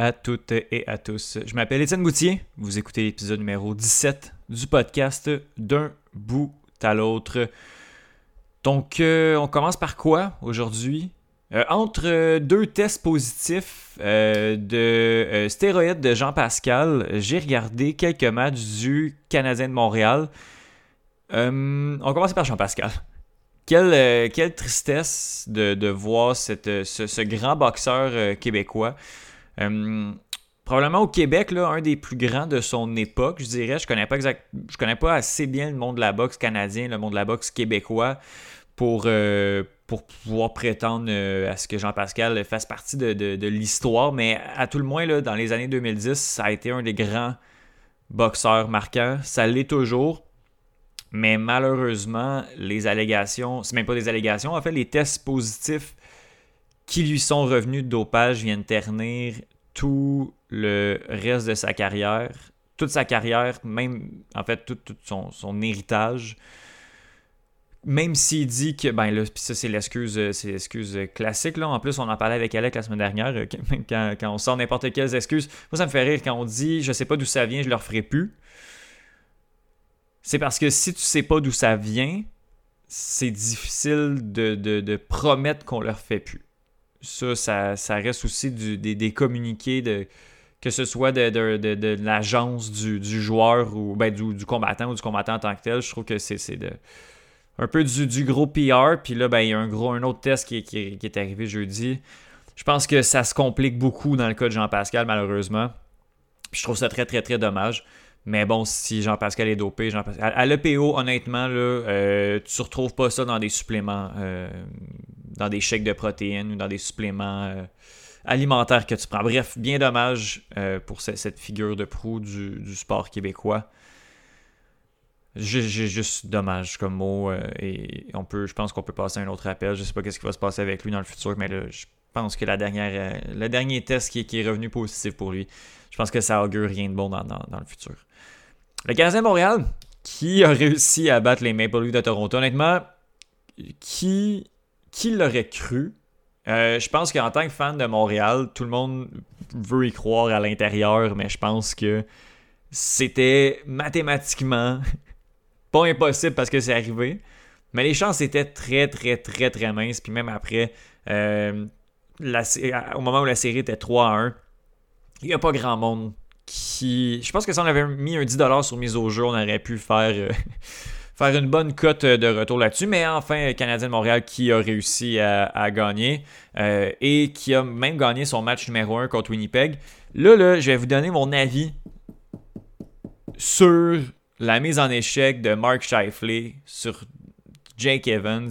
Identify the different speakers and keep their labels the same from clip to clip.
Speaker 1: À toutes et à tous. Je m'appelle Étienne Boutier. Vous écoutez l'épisode numéro 17 du podcast D'un bout à l'autre. Donc, euh, on commence par quoi aujourd'hui? Euh, entre deux tests positifs euh, de stéroïdes de Jean-Pascal, j'ai regardé quelques matchs du Canadien de Montréal. on commence par Jean-Pascal. Quelle, quelle, tristesse de, voir cette, ce, grand boxeur québécois. Probablement au Québec, là, un des plus grands de son époque, je dirais. Je connais exact, connais pas assez bien le monde de la boxe canadien, le monde de la boxe québécois pour, euh, pour pouvoir prétendre euh, à ce que Jean-Pascal fasse partie de, l'histoire. Mais à tout le moins, là, dans les années 2010, ça a été un des grands boxeurs marquants. Ça l'est toujours. Mais malheureusement, les allégations, c'est même pas des allégations, en fait, les tests positifs qui lui sont revenus de dopage viennent ternir tout le reste de sa carrière, toute sa carrière, même en fait tout, son, héritage même s'il dit que, ben là, ça c'est l'excuse, euh, c'est l'excuse euh, classique, là. En plus, on en parlait avec Alec la semaine dernière, euh, quand, on sort n'importe quelles excuses. Moi, ça me fait rire quand on dit, je sais pas d'où ça vient, je le referai plus. C'est parce que si tu sais pas d'où ça vient, c'est difficile de, promettre qu'on leur fait plus. Ça, ça, reste aussi des, communiqués de que ce soit de, l'agence du, joueur ou ben, du, du, combattant ou du combattant en tant que tel. Je trouve que c'est de un peu du, gros PR. Puis là, ben, il y a un, gros, un autre test qui, est arrivé jeudi. Je pense que ça se complique beaucoup dans le cas de Jean-Pascal, malheureusement. je trouve ça très, très, très dommage. Mais bon, si Jean-Pascal est dopé, Jean -Pascal... à, l'EPO, honnêtement, là, euh, tu ne retrouves pas ça dans des suppléments, euh, dans des chèques de protéines ou dans des suppléments euh, alimentaires que tu prends. Bref, bien dommage pour cette, figure de proue du sport québécois. J'ai juste dommage comme mot. Euh, et on peut, je pense qu'on peut passer à un autre appel. Je sais pas ce qui va se passer avec lui dans le futur, mais là, je pense que la dernière, euh, le dernier test qui, est revenu positif pour lui, je pense que ça augure rien de bon dans, le futur. Le Canadien Montréal, qui a réussi à battre les Maple Leafs de Toronto, honnêtement, qui, qui l'aurait cru? Euh, je pense qu'en tant que fan de Montréal, tout le monde veut y croire à l'intérieur, mais je pense que c'était mathématiquement pas impossible parce que c'est arrivé. Mais les chances étaient très, très, très, très minces. Puis même après, euh, au moment où la série était 3 à 1, il n'y a pas grand monde qui. Je pense que si on avait mis un 10$ sur mise au jeu, on aurait pu faire, euh, faire une bonne cote de retour là-dessus. Mais enfin, Canadien de Montréal qui a réussi à, gagner euh, et qui a même gagné son match numéro 1 contre Winnipeg. Là, là, je vais vous donner mon avis sur la mise en échec de Mark Shifley sur Jake Evans.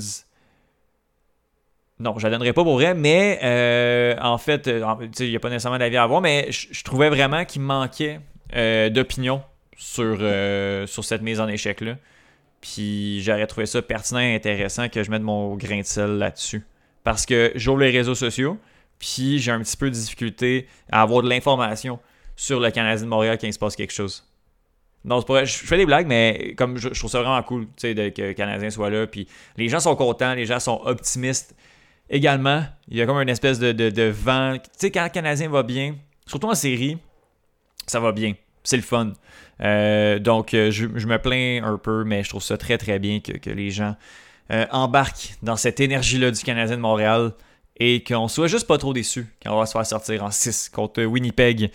Speaker 1: Non, je la donnerai pas pour vrai, mais euh, en fait, euh, il n'y a pas nécessairement d'avis à avoir, mais je trouvais vraiment qu'il manquait euh, d'opinion sur, sur cette mise en échec-là. Puis j'aurais trouvé ça pertinent et intéressant que je mette mon grain de sel là-dessus. Parce que j'ouvre les réseaux sociaux, puis j'ai un petit peu de difficulté à avoir de l'information sur le Canadien de Montréal quand il se passe quelque chose. Non, c'est pas Je fais des blagues, mais comme je, trouve ça vraiment cool que le Canadien soit là. Puis les gens sont contents, les gens sont optimistes. Également, il y a comme une espèce de, vent. Tu sais, quand le Canadien va bien, surtout en série, ça va bien. C'est le fun. Euh, donc, euh, je, me plains un peu, mais je trouve ça très, très bien que, les gens euh, embarquent dans cette énergie-là du Canadien de Montréal et qu'on soit juste pas trop déçus quand on va se faire sortir en 6 contre Winnipeg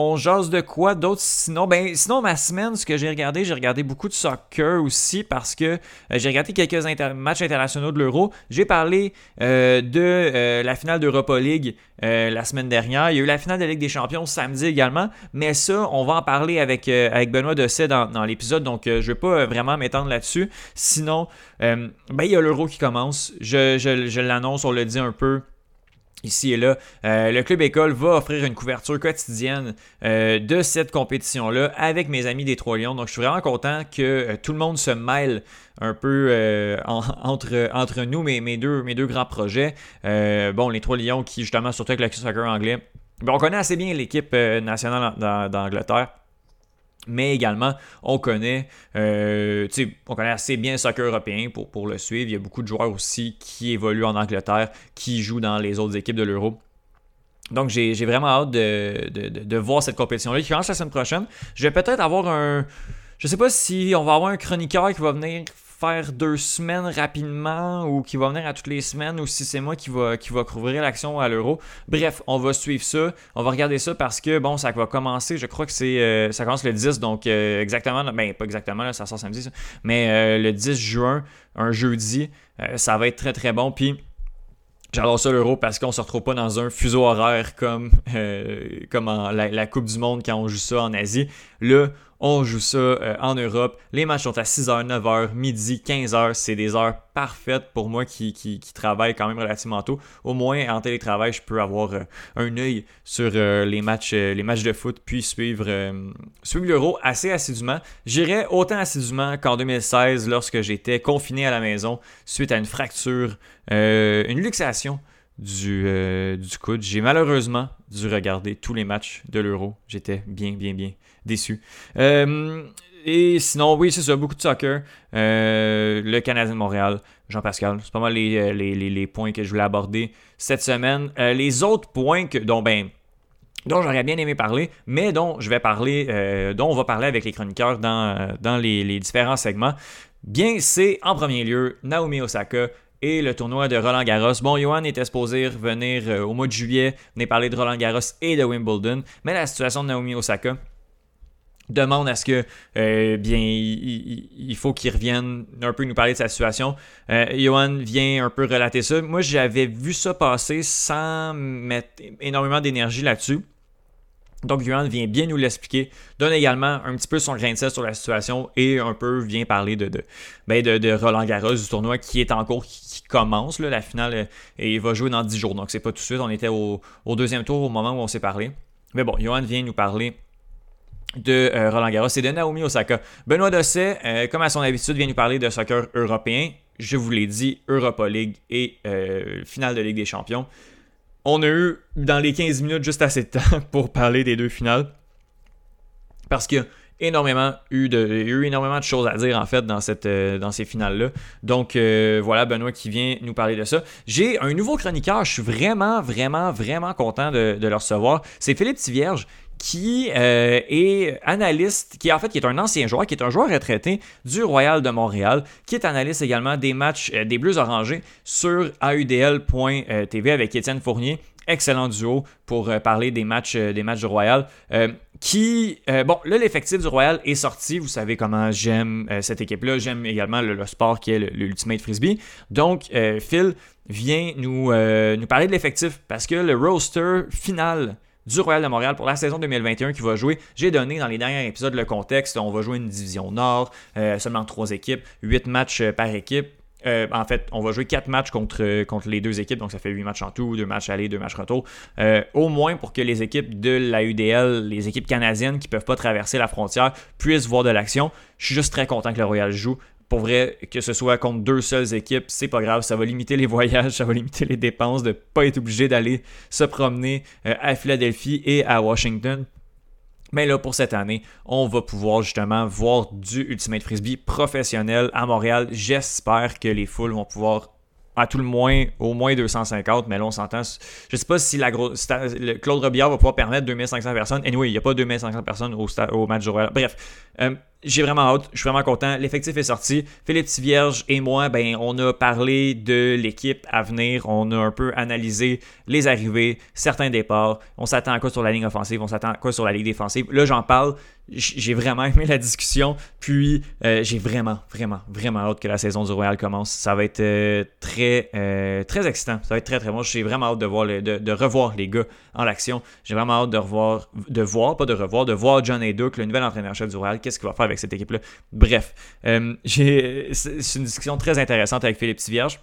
Speaker 1: on jase de quoi d'autre? Sinon ben sinon ma semaine ce que j'ai regardé j'ai regardé beaucoup de soccer aussi parce que euh, j'ai regardé quelques matchs internationaux de l'Euro. J'ai parlé euh, de euh, la finale d'Europa League la semaine dernière. Il y a eu la finale de Ligue des Champions samedi également. Mais ça on va en parler avec avec Benoît Dosset dans, l'épisode. Donc je vais pas vraiment m'étendre là-dessus. Sinon ben il y a l'Euro qui commence. Je l'annonce on le dit un peu ici et là. Euh, le Club École va offrir une couverture quotidienne euh, de cette compétition-là avec mes amis des Trois Lions. Donc, je suis vraiment content que euh, tout le monde se mêle un peu entre, entre nous, mes, mes, deux, mes deux grands projets. bon, les Trois Lions qui, justement, surtout avec le soccer anglais, ben, on connaît assez bien l'équipe nationale d'Angleterre. Mais également on connaît, euh, on connaît assez bien le soccer européen pour, pour le suivre. Il y a beaucoup de joueurs aussi qui évoluent en Angleterre, qui jouent dans les autres équipes de l'Euro. Donc j'ai vraiment hâte de, de, voir cette compétition-là qui commence la semaine prochaine. Je vais peut-être avoir un... Je sais pas si on va avoir un chroniqueur qui va venir faire deux semaines rapidement ou qui va venir à toutes les semaines ou si c'est moi qui va, qui va couvrir l'action à l'euro. Bref, on va suivre ça. On va regarder ça parce que, bon, ça va commencer, je crois que c'est euh, ça commence le 10, donc euh, exactement, ben pas exactement, là, ça sort samedi, mais euh, le 10 juin, un jeudi, ça va être très très bon. Puis J'adore ça l'euro parce qu'on se retrouve pas dans un fuseau horaire comme, comme la, la, Coupe du Monde quand on joue ça en Asie. Là, on joue ça euh, en Europe. Les matchs sont à 6h, 9h, midi, 15h. C'est des heures parfaites pour moi qui, travaille quand même relativement tôt. Au moins, en télétravail, je peux avoir euh, un œil sur euh, les, matchs, les matchs de foot puis suivre, suivre l'Euro assez assidûment. J'irais autant assidûment qu'en 2016 lorsque j'étais confiné à la maison suite à une fracture, une luxation du, du coude. J'ai malheureusement dû regarder tous les matchs de l'Euro. J'étais bien, bien, bien déçu. Euh, et sinon, oui, c'est ça, beaucoup de soccer. Euh, le Canadien de Montréal, Jean-Pascal, c'est pas mal les, euh, les, les, points que je voulais aborder cette semaine. les autres points que, dont, ben, dont j'aurais bien aimé parler, mais dont je vais parler, dont on va parler avec les chroniqueurs dans, dans les, les différents segments, bien, c'est en premier lieu Naomi Osaka et le tournoi de Roland Garros. Bon, Johan était supposé revenir au mois de juillet, venir parler de Roland Garros et de Wimbledon, mais la situation de Naomi Osaka demande à ce que euh, bien il, faut qu'il revienne un peu nous parler de sa situation. Euh, Johan vient un peu relater ça. Moi, j'avais vu ça passer sans mettre énormément d'énergie là-dessus. Donc, Johan vient bien nous l'expliquer, donne également un petit peu son grain de sel sur la situation et un peu vient parler de, de, ben de, Roland Garros, du tournoi qui est en cours, qui, commence. la finale, euh, et il va jouer dans 10 jours. Donc, c'est pas tout de suite. On était au, au deuxième tour au moment où on s'est parlé. Mais bon, Johan vient nous parler de euh, Roland Garros et de Naomi Osaka. Benoît Dosset, euh, comme à son habitude, vient nous parler de soccer européen. Je vous l'ai dit, Europa League et euh, finale de Ligue des Champions. On a eu dans les 15 minutes juste assez de temps pour parler des deux finales. Parce qu'il y a énormément eu de, eu énormément de choses à dire en fait dans, ces finales-là. Donc voilà, Benoît qui vient nous parler de ça. J'ai un nouveau chroniqueur, je suis vraiment, vraiment, vraiment content de, de le recevoir. C'est Philippe Tivierge qui euh, est analyste, qui en fait qui est un ancien joueur, qui est un joueur retraité du Royal de Montréal, qui est analyste également des matchs euh, des Bleus orangés sur audl.tv avec Étienne Fournier. Excellent duo pour euh, parler des matchs, des matchs du Royal. qui, bon, là, l'effectif du Royal est sorti. Vous savez comment j'aime cette équipe-là. J'aime également le, sport qui est l'Ultimate Frisbee. Donc, Phil vient nous, nous parler de l'effectif parce que le roster final du Royal de Montréal pour la saison 2021 qui va jouer. J'ai donné dans les derniers épisodes le contexte. On va jouer une division nord, euh, seulement trois équipes, huit matchs euh, par équipe. Euh, en fait, on va jouer quatre matchs contre, les deux équipes, donc ça fait huit matchs en tout, deux matchs aller, deux matchs retour. au moins pour que les équipes de la UDL, les équipes canadiennes qui ne peuvent pas traverser la frontière, puissent voir de l'action. Je suis juste très content que le Royal joue pour vrai, que ce soit contre deux seules équipes, c'est pas grave. Ça va limiter les voyages, ça va limiter les dépenses de pas être obligé d'aller se promener euh, à Philadelphie et à Washington. Mais là, pour cette année, on va pouvoir justement voir du Ultimate Frisbee professionnel à Montréal. J'espère que les foules vont pouvoir à tout le moins, au moins 250, mais là, on s'entend. Je sais pas si la grosse. Claude Robillard va pouvoir permettre 2500 personnes. Anyway, il n'y a pas 2500 personnes au, match du Royal. Bref, euh, j'ai vraiment hâte, je suis vraiment content. L'effectif est sorti. Philippe Tivierge et moi, ben, on a parlé de l'équipe à venir. On a un peu analysé les arrivées, certains départs. On s'attend à quoi sur la ligne offensive, on s'attend à quoi sur la ligne défensive? Là, j'en parle. J'ai vraiment aimé la discussion. Puis, euh, j'ai vraiment, vraiment, vraiment hâte que la saison du Royal commence. Ça va être euh, très, très excitant. Ça va être très, très bon. J'ai vraiment hâte de, voir de, revoir les gars en l'action. J'ai vraiment hâte de revoir, de voir, pas de revoir, de voir John Duke, le nouvel entraîneur-chef du Royal. Qu'est-ce qu'il va faire avec cette équipe-là. Bref, euh, c'est une discussion très intéressante avec Philippe Tivierge.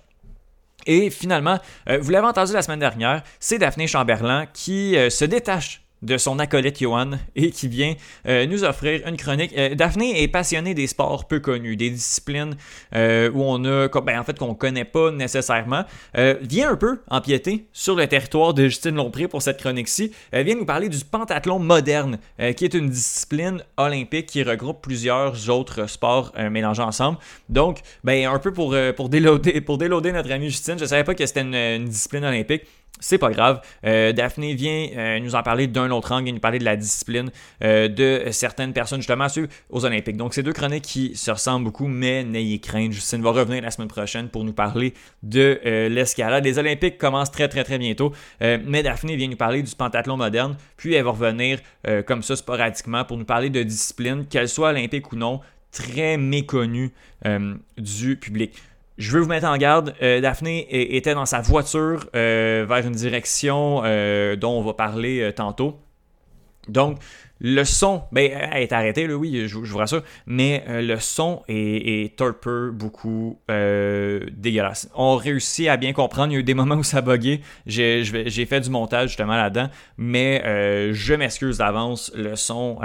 Speaker 1: Et finalement, euh, vous l'avez entendu la semaine dernière, c'est Daphné Chamberlain qui euh, se détache de son acolyte Johan et qui vient euh, nous offrir une chronique. Euh, Daphné est passionnée des sports peu connus, des disciplines euh, où on a, ben, en fait, qu'on connaît pas nécessairement. vient un peu empiéter sur le territoire de Justine Lompré pour cette chronique-ci. Elle vient nous parler du pentathlon moderne, qui est une discipline olympique qui regroupe plusieurs autres sports mélangés ensemble. Donc, ben, un peu pour, pour, déloader, notre amie Justine, je savais pas que c'était une discipline olympique. C'est pas grave. Euh, Daphné vient euh, nous en parler d'un autre angle, nous parler de la discipline euh, de certaines personnes, justement, aux Olympiques. Donc, c'est deux chroniques qui se ressemblent beaucoup, mais n'ayez crainte. Justine va revenir la semaine prochaine pour nous parler de l'escalade. Les Olympiques commencent très, très, très bientôt. mais Daphné vient nous parler du pentathlon moderne, puis elle va revenir comme ça sporadiquement pour nous parler de disciplines, qu'elles soient olympiques ou non, très méconnues du public. Je veux vous mettre en garde. Euh, Daphné était dans sa voiture euh, vers une direction euh, dont on va parler tantôt. Donc, le son, ben, elle est arrêtée, là, oui, je, vous rassure, mais euh, le son est, un peu beaucoup euh, dégueulasse. On réussit à bien comprendre, il y a eu des moments où ça buguait, j'ai fait du montage justement là-dedans, mais euh, je m'excuse d'avance, le son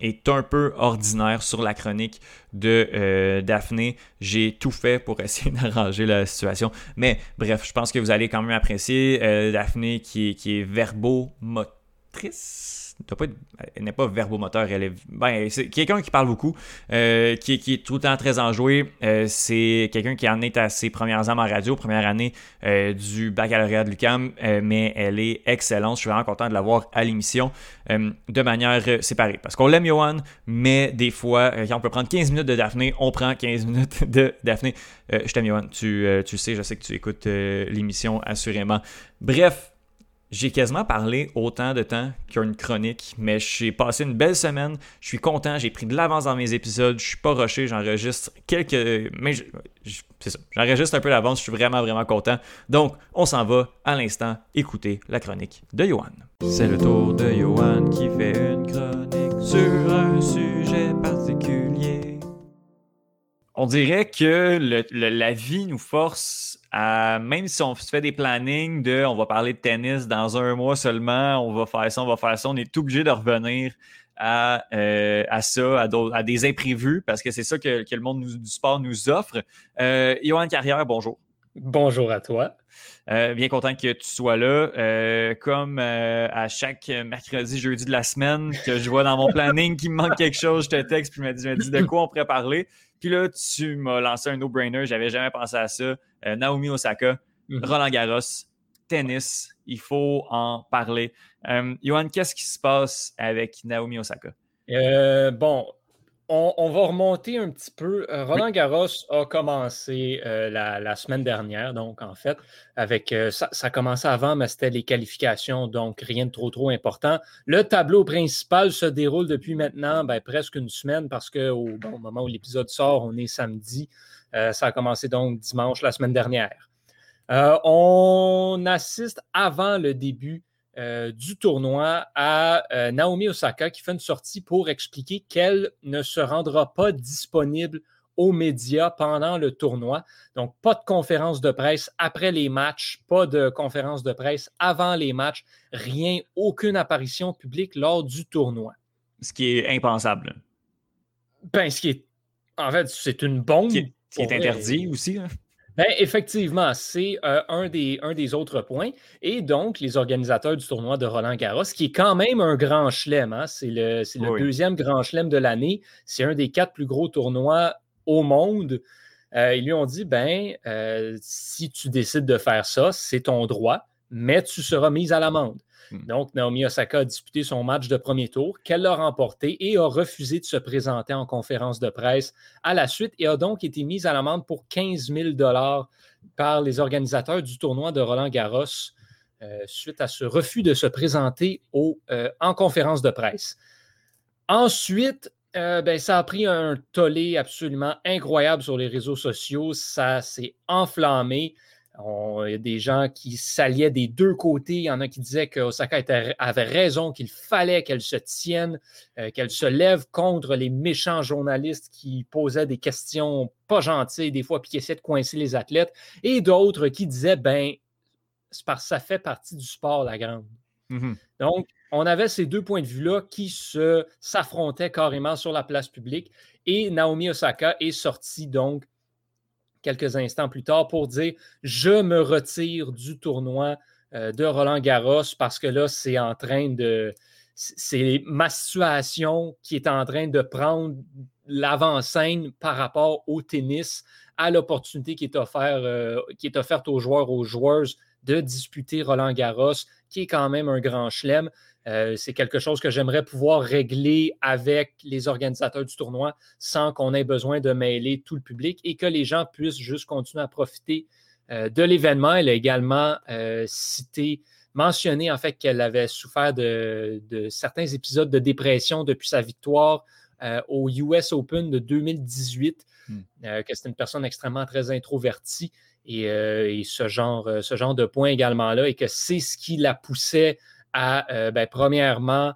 Speaker 1: est un peu ordinaire sur la chronique de Daphné. J'ai tout fait pour essayer d'arranger la situation, mais bref, je pense que vous allez quand même apprécier Daphné qui, qui est verbomotrice elle n'est pas verbomoteur, elle est, ben, c'est quelqu'un qui parle beaucoup, euh, qui, est tout le temps très enjoué. Euh, c'est quelqu'un qui en est à ses premières armes en radio, première année euh, du baccalauréat de l'UCAM, mais elle est excellente. Je suis vraiment content de l'avoir à l'émission de manière séparée. Parce qu'on l'aime, Johan, mais des fois, quand on peut prendre 15 minutes de Daphné, on prend 15 minutes de Daphné. je t'aime, Johan. Tu, tu sais, je sais que tu écoutes l'émission assurément. Bref, j'ai quasiment parlé autant de temps qu'une chronique, mais j'ai passé une belle semaine. Je suis content, j'ai pris de l'avance dans mes épisodes. Je suis pas rushé, j'enregistre quelques. Mais c'est ça, j'enregistre un peu d'avance. Je suis vraiment, vraiment content. Donc, on s'en va à l'instant écouter la chronique de Johan. C'est le tour de Johan qui fait une chronique sur un sujet particulier. On dirait que la vie nous force même si on se fait des plannings de on va parler de tennis dans un mois seulement, on va faire ça, on va faire ça, on est obligé de revenir à, euh, à ça, à, des imprévus, parce que c'est ça que, le monde du sport nous offre. Euh, Carrière, bonjour.
Speaker 2: Bonjour à toi.
Speaker 1: Euh, bien content que tu sois là. Euh, comme à chaque mercredi, jeudi de la semaine, que je vois dans mon planning qu'il me manque quelque chose, je te texte puis je me dis, je me dis de quoi on pourrait parler. Puis là, tu m'as lancé un no-brainer, j'avais jamais pensé à ça. Euh, Naomi Osaka, mhm. Roland Garros, tennis, il faut en parler. Euh, Johan, qu'est-ce qui se passe avec Naomi Osaka?
Speaker 2: Euh, bon, on, va remonter un petit peu. Roland Garros a commencé la, semaine dernière, donc en fait, avec ça, ça a commencé avant, mais c'était les qualifications, donc rien de trop trop important. Le tableau principal se déroule depuis maintenant ben, presque une semaine parce qu'au au moment où l'épisode sort, on est samedi. Euh, ça a commencé donc dimanche la semaine dernière. Euh, on assiste avant le début euh, du tournoi à Naomi Osaka qui fait une sortie pour expliquer qu'elle ne se rendra pas disponible aux médias pendant le tournoi. Donc, pas de conférence de presse après les matchs, pas de conférence de presse avant les matchs, rien, aucune apparition publique lors du tournoi.
Speaker 1: Ce qui est impensable.
Speaker 2: Ben, ce qui est. En fait, c'est une bombe
Speaker 1: qui est interdit aussi.
Speaker 2: Ben, effectivement, c'est euh, un, des, un des autres points. Et donc, les organisateurs du tournoi de Roland Garros, qui est quand même un grand chelem, hein, c'est le, deuxième grand chelem de l'année, c'est un des quatre plus gros tournois au monde. Euh, ils lui ont dit, ben, euh, si tu décides de faire ça, c'est ton droit, mais tu seras mis à l'amende. Hmm. Donc, Naomi Osaka a disputé son match de premier tour, qu'elle a remporté et a refusé de se présenter en conférence de presse à la suite et a donc été mise à l'amende pour 15 000 par les organisateurs du tournoi de Roland Garros euh, suite à ce refus de se présenter euh, en conférence de presse. Ensuite, euh, ben, ça a pris un tollé absolument incroyable sur les réseaux sociaux. Ça s'est enflammé il y a des gens qui s'alliaient des deux côtés. Il y en a qui disaient que Osaka avait raison, qu'il fallait qu'elle se tienne, euh, qu'elle se lève contre les méchants journalistes qui posaient des questions pas gentilles des fois, puis qui essaient de coincer les athlètes. Et d'autres qui disaient, ben, c'est parce que ça fait partie du sport, la grande. Mm-hmm. Donc, on avait ces deux points de vue-là qui se, s'affrontaient carrément sur la place publique. Et Naomi Osaka est sortie donc quelques instants plus tard pour dire Je me retire du tournoi euh, de Roland Garros parce que là, c'est en train de. C'est ma situation qui est en train de prendre l'avant-scène par rapport au tennis, à l'opportunité qui, est euh, qui est offerte aux joueurs, aux joueuses de disputer Roland Garros, qui est quand même un grand chelem. Euh, c'est quelque chose que j'aimerais pouvoir régler avec les organisateurs du tournoi sans qu'on ait besoin de mêler tout le public et que les gens puissent juste continuer à profiter euh, de l'événement. Elle a également euh, cité, mentionné en fait qu'elle avait souffert de, certains épisodes de dépression depuis sa victoire au US Open de 2018, hmm. que c'était une personne extrêmement très introvertie et, ce, genre, ce genre de point également là et que c'est ce qui la poussait à, euh, ben, premièrement,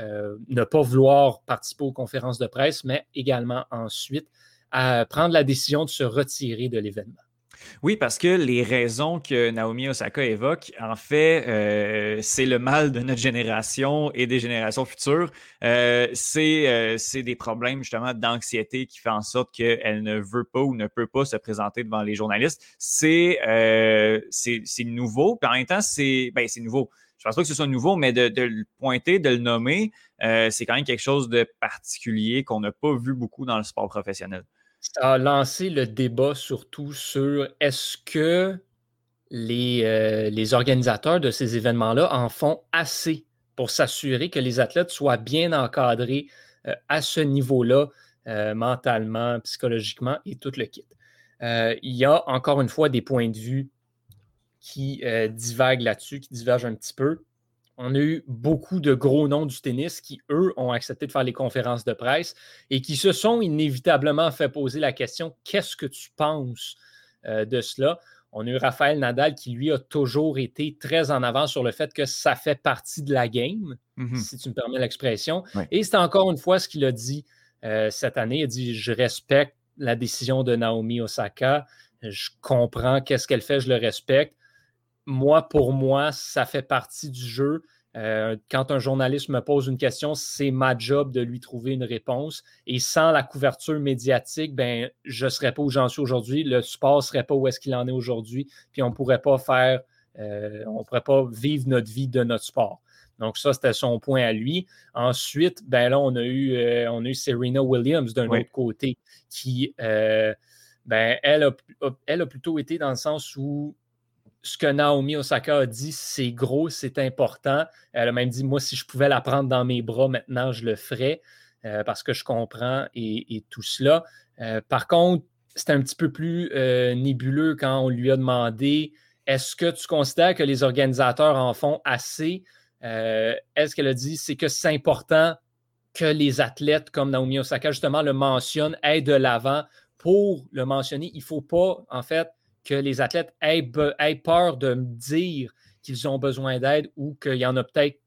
Speaker 2: euh, ne pas vouloir participer aux conférences de presse, mais également ensuite à prendre la décision de se retirer de l'événement.
Speaker 1: Oui, parce que les raisons que Naomi Osaka évoque, en fait, euh, c'est le mal de notre génération et des générations futures. c'est des problèmes justement d'anxiété qui font en sorte qu'elle ne veut pas ou ne peut pas se présenter devant les journalistes. C'est nouveau, puis en même temps, c'est ben, nouveau pense pas que ce soit nouveau, mais de, le pointer, de le nommer, euh, c'est quand même quelque chose de particulier qu'on n'a pas vu beaucoup dans le sport professionnel.
Speaker 2: Ça a lancé le débat surtout sur est-ce que les, euh, organisateurs de ces événements-là en font assez pour s'assurer que les athlètes soient bien encadrés euh, à ce niveau-là, mentalement, psychologiquement et tout le kit. il y a encore une fois des points de vue qui euh, divaguent là-dessus, qui divergent un petit peu. On a eu beaucoup de gros noms du tennis qui, eux, ont accepté de faire les conférences de presse et qui se sont inévitablement fait poser la question qu'est-ce que tu penses euh, de cela? On a eu Raphaël Nadal qui, lui, a toujours été très en avant sur le fait que ça fait partie de la game, mm-hmm. si tu me permets l'expression. Et c'est encore une fois ce qu'il a dit euh, cette année. Il a dit Je respecte la décision de Naomi Osaka. Je comprends qu'est-ce qu'elle fait, je le respecte moi, pour moi, ça fait partie du jeu. Euh, quand un journaliste me pose une question, c'est ma job de lui trouver une réponse. Et sans la couverture médiatique, ben, je ne serais pas où j'en suis aujourd'hui. Le sport ne serait pas où est-ce qu'il en est aujourd'hui. Puis on ne pourrait pas faire, euh, on pourrait pas vivre notre vie de notre sport. Donc, ça, c'était son point à lui. Ensuite, ben là, on a eu, euh, on a eu Serena Williams d'un autre côté qui, ben, elle elle a plutôt été dans le sens où ce que Naomi Osaka a dit, c'est gros, c'est important. Elle a même dit, moi, si je pouvais la prendre dans mes bras maintenant, je le ferais euh, parce que je comprends et, tout cela. Euh, par contre, c'est un petit peu plus euh, nébuleux quand on lui a demandé, est-ce que tu considères que les organisateurs en font assez? Est-ce qu'elle a dit, c'est que c'est important que les athlètes comme Naomi Osaka, justement, le mentionnent, aient de l'avant? Pour le mentionner. Il ne faut pas, en fait, que les athlètes aient, peur de me dire qu'ils ont besoin d'aide ou qu'il y en a peut-être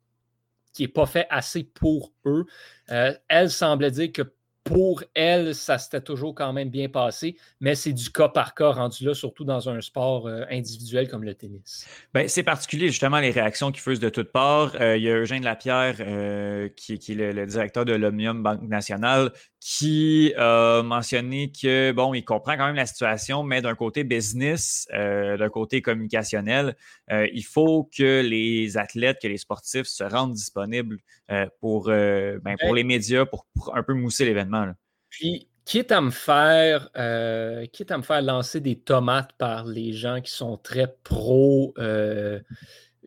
Speaker 2: qui n'est pas fait assez pour eux. Euh, elle semblait dire que pour elle, ça s'était toujours quand même bien passé, mais c'est du cas par cas rendu là, surtout dans un sport euh, individuel comme le tennis.
Speaker 1: Ben, c'est particulier, justement, les réactions qui fusent de toutes parts. Euh, il y a Eugène Lapierre, euh, qui, est le, directeur de l'Omnium Banque Nationale, qui a mentionné que, bon, il comprend quand même la situation, mais d'un côté business, d'un côté communicationnel, il faut que les athlètes, que les sportifs se rendent disponibles pour, ben, pour ben les médias, pour un peu mousser l'événement.
Speaker 2: Puis, quitte à me faire, euh, quitte à me faire lancer des tomates par les gens qui sont très pro euh,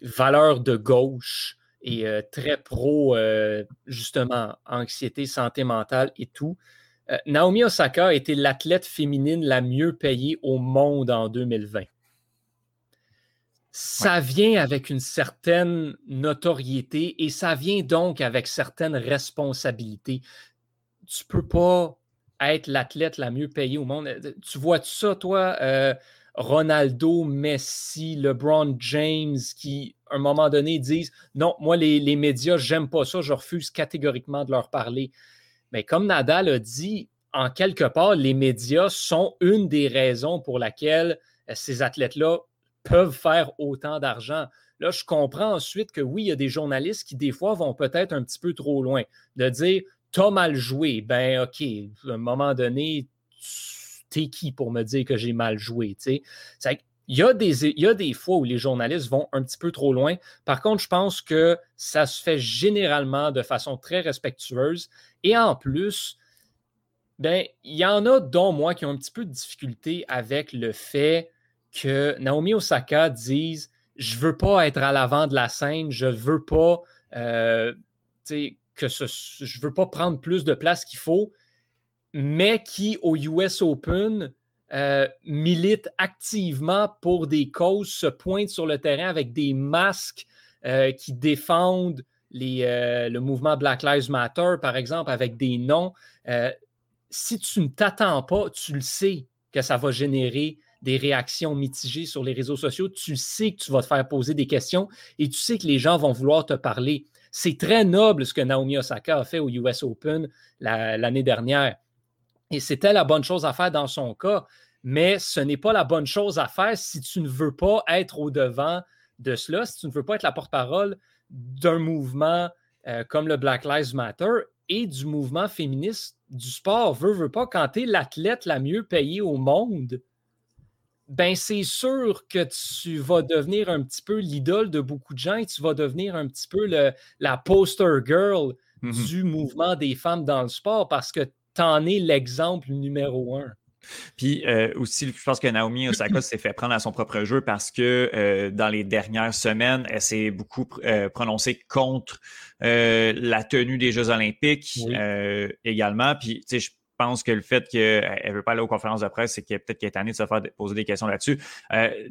Speaker 2: valeurs de gauche et euh, très pro justement anxiété, santé mentale et tout. Naomi Osaka a été l'athlète féminine la mieux payée au monde en 2020. Ça vient avec une certaine notoriété et ça vient donc avec certaines responsabilités tu peux pas être l'athlète la mieux payée au monde. Euh, tu vois ça, toi, euh, Ronaldo, Messi, LeBron James, qui, à un moment donné, disent Non, moi, les, les médias, j'aime pas ça, je refuse catégoriquement de leur parler. Mais comme Nadal a dit, en quelque part, les médias sont une des raisons pour laquelle euh, ces athlètes-là peuvent faire autant d'argent. là, je comprends ensuite que oui, il y a des journalistes qui, des fois, vont peut-être un petit peu trop loin. De dire, t'as mal joué. Ben, OK, à un moment donné, t'es qui pour me dire que j'ai mal joué? Il y, a des, il y a des fois où les journalistes vont un petit peu trop loin. Par contre, je pense que ça se fait généralement de façon très respectueuse. Et en plus, ben, il y en a, dont moi, qui ont un petit peu de difficulté avec le fait que Naomi Osaka dise Je veux pas être à l'avant de la scène, je veux pas euh, que je veux pas prendre plus de place qu'il faut, mais qui, au US Open, euh, milite activement pour des causes, se pointe sur le terrain avec des masques euh, qui défendent les, le mouvement Black Lives Matter, par exemple, avec des noms. Si tu ne t'attends pas, tu le sais que ça va générer des réactions mitigées sur les réseaux sociaux. Tu sais que tu vas te faire poser des questions et tu sais que les gens vont vouloir te parler. C'est très noble ce que Naomi Osaka a fait au US Open l'année dernière. Et c'était la bonne chose à faire dans son cas, mais ce n'est pas la bonne chose à faire si tu ne veux pas être au-devant de cela, si tu ne veux pas être la porte-parole d'un mouvement euh, comme le Black Lives Matter et du mouvement féministe du sport, veut, veut pas, quand tu es l'athlète la mieux payée au monde, ben c'est sûr que tu vas devenir un petit peu l'idole de beaucoup de gens et tu vas devenir un petit peu le, la poster girl mm-hmm. du mouvement des femmes dans le sport parce que tu en es l'exemple numéro un.
Speaker 1: Puis euh, aussi, je pense que Naomi Osaka s'est fait prendre à son propre jeu parce que euh, dans les dernières semaines, elle s'est beaucoup euh, prononcée contre la tenue des Jeux olympiques également. Puis, tu sais, je pense que le fait qu'elle ne veut pas aller aux conférences de presse, c'est qu'elle peut-être qu'elle est tannée de se faire poser des questions là-dessus.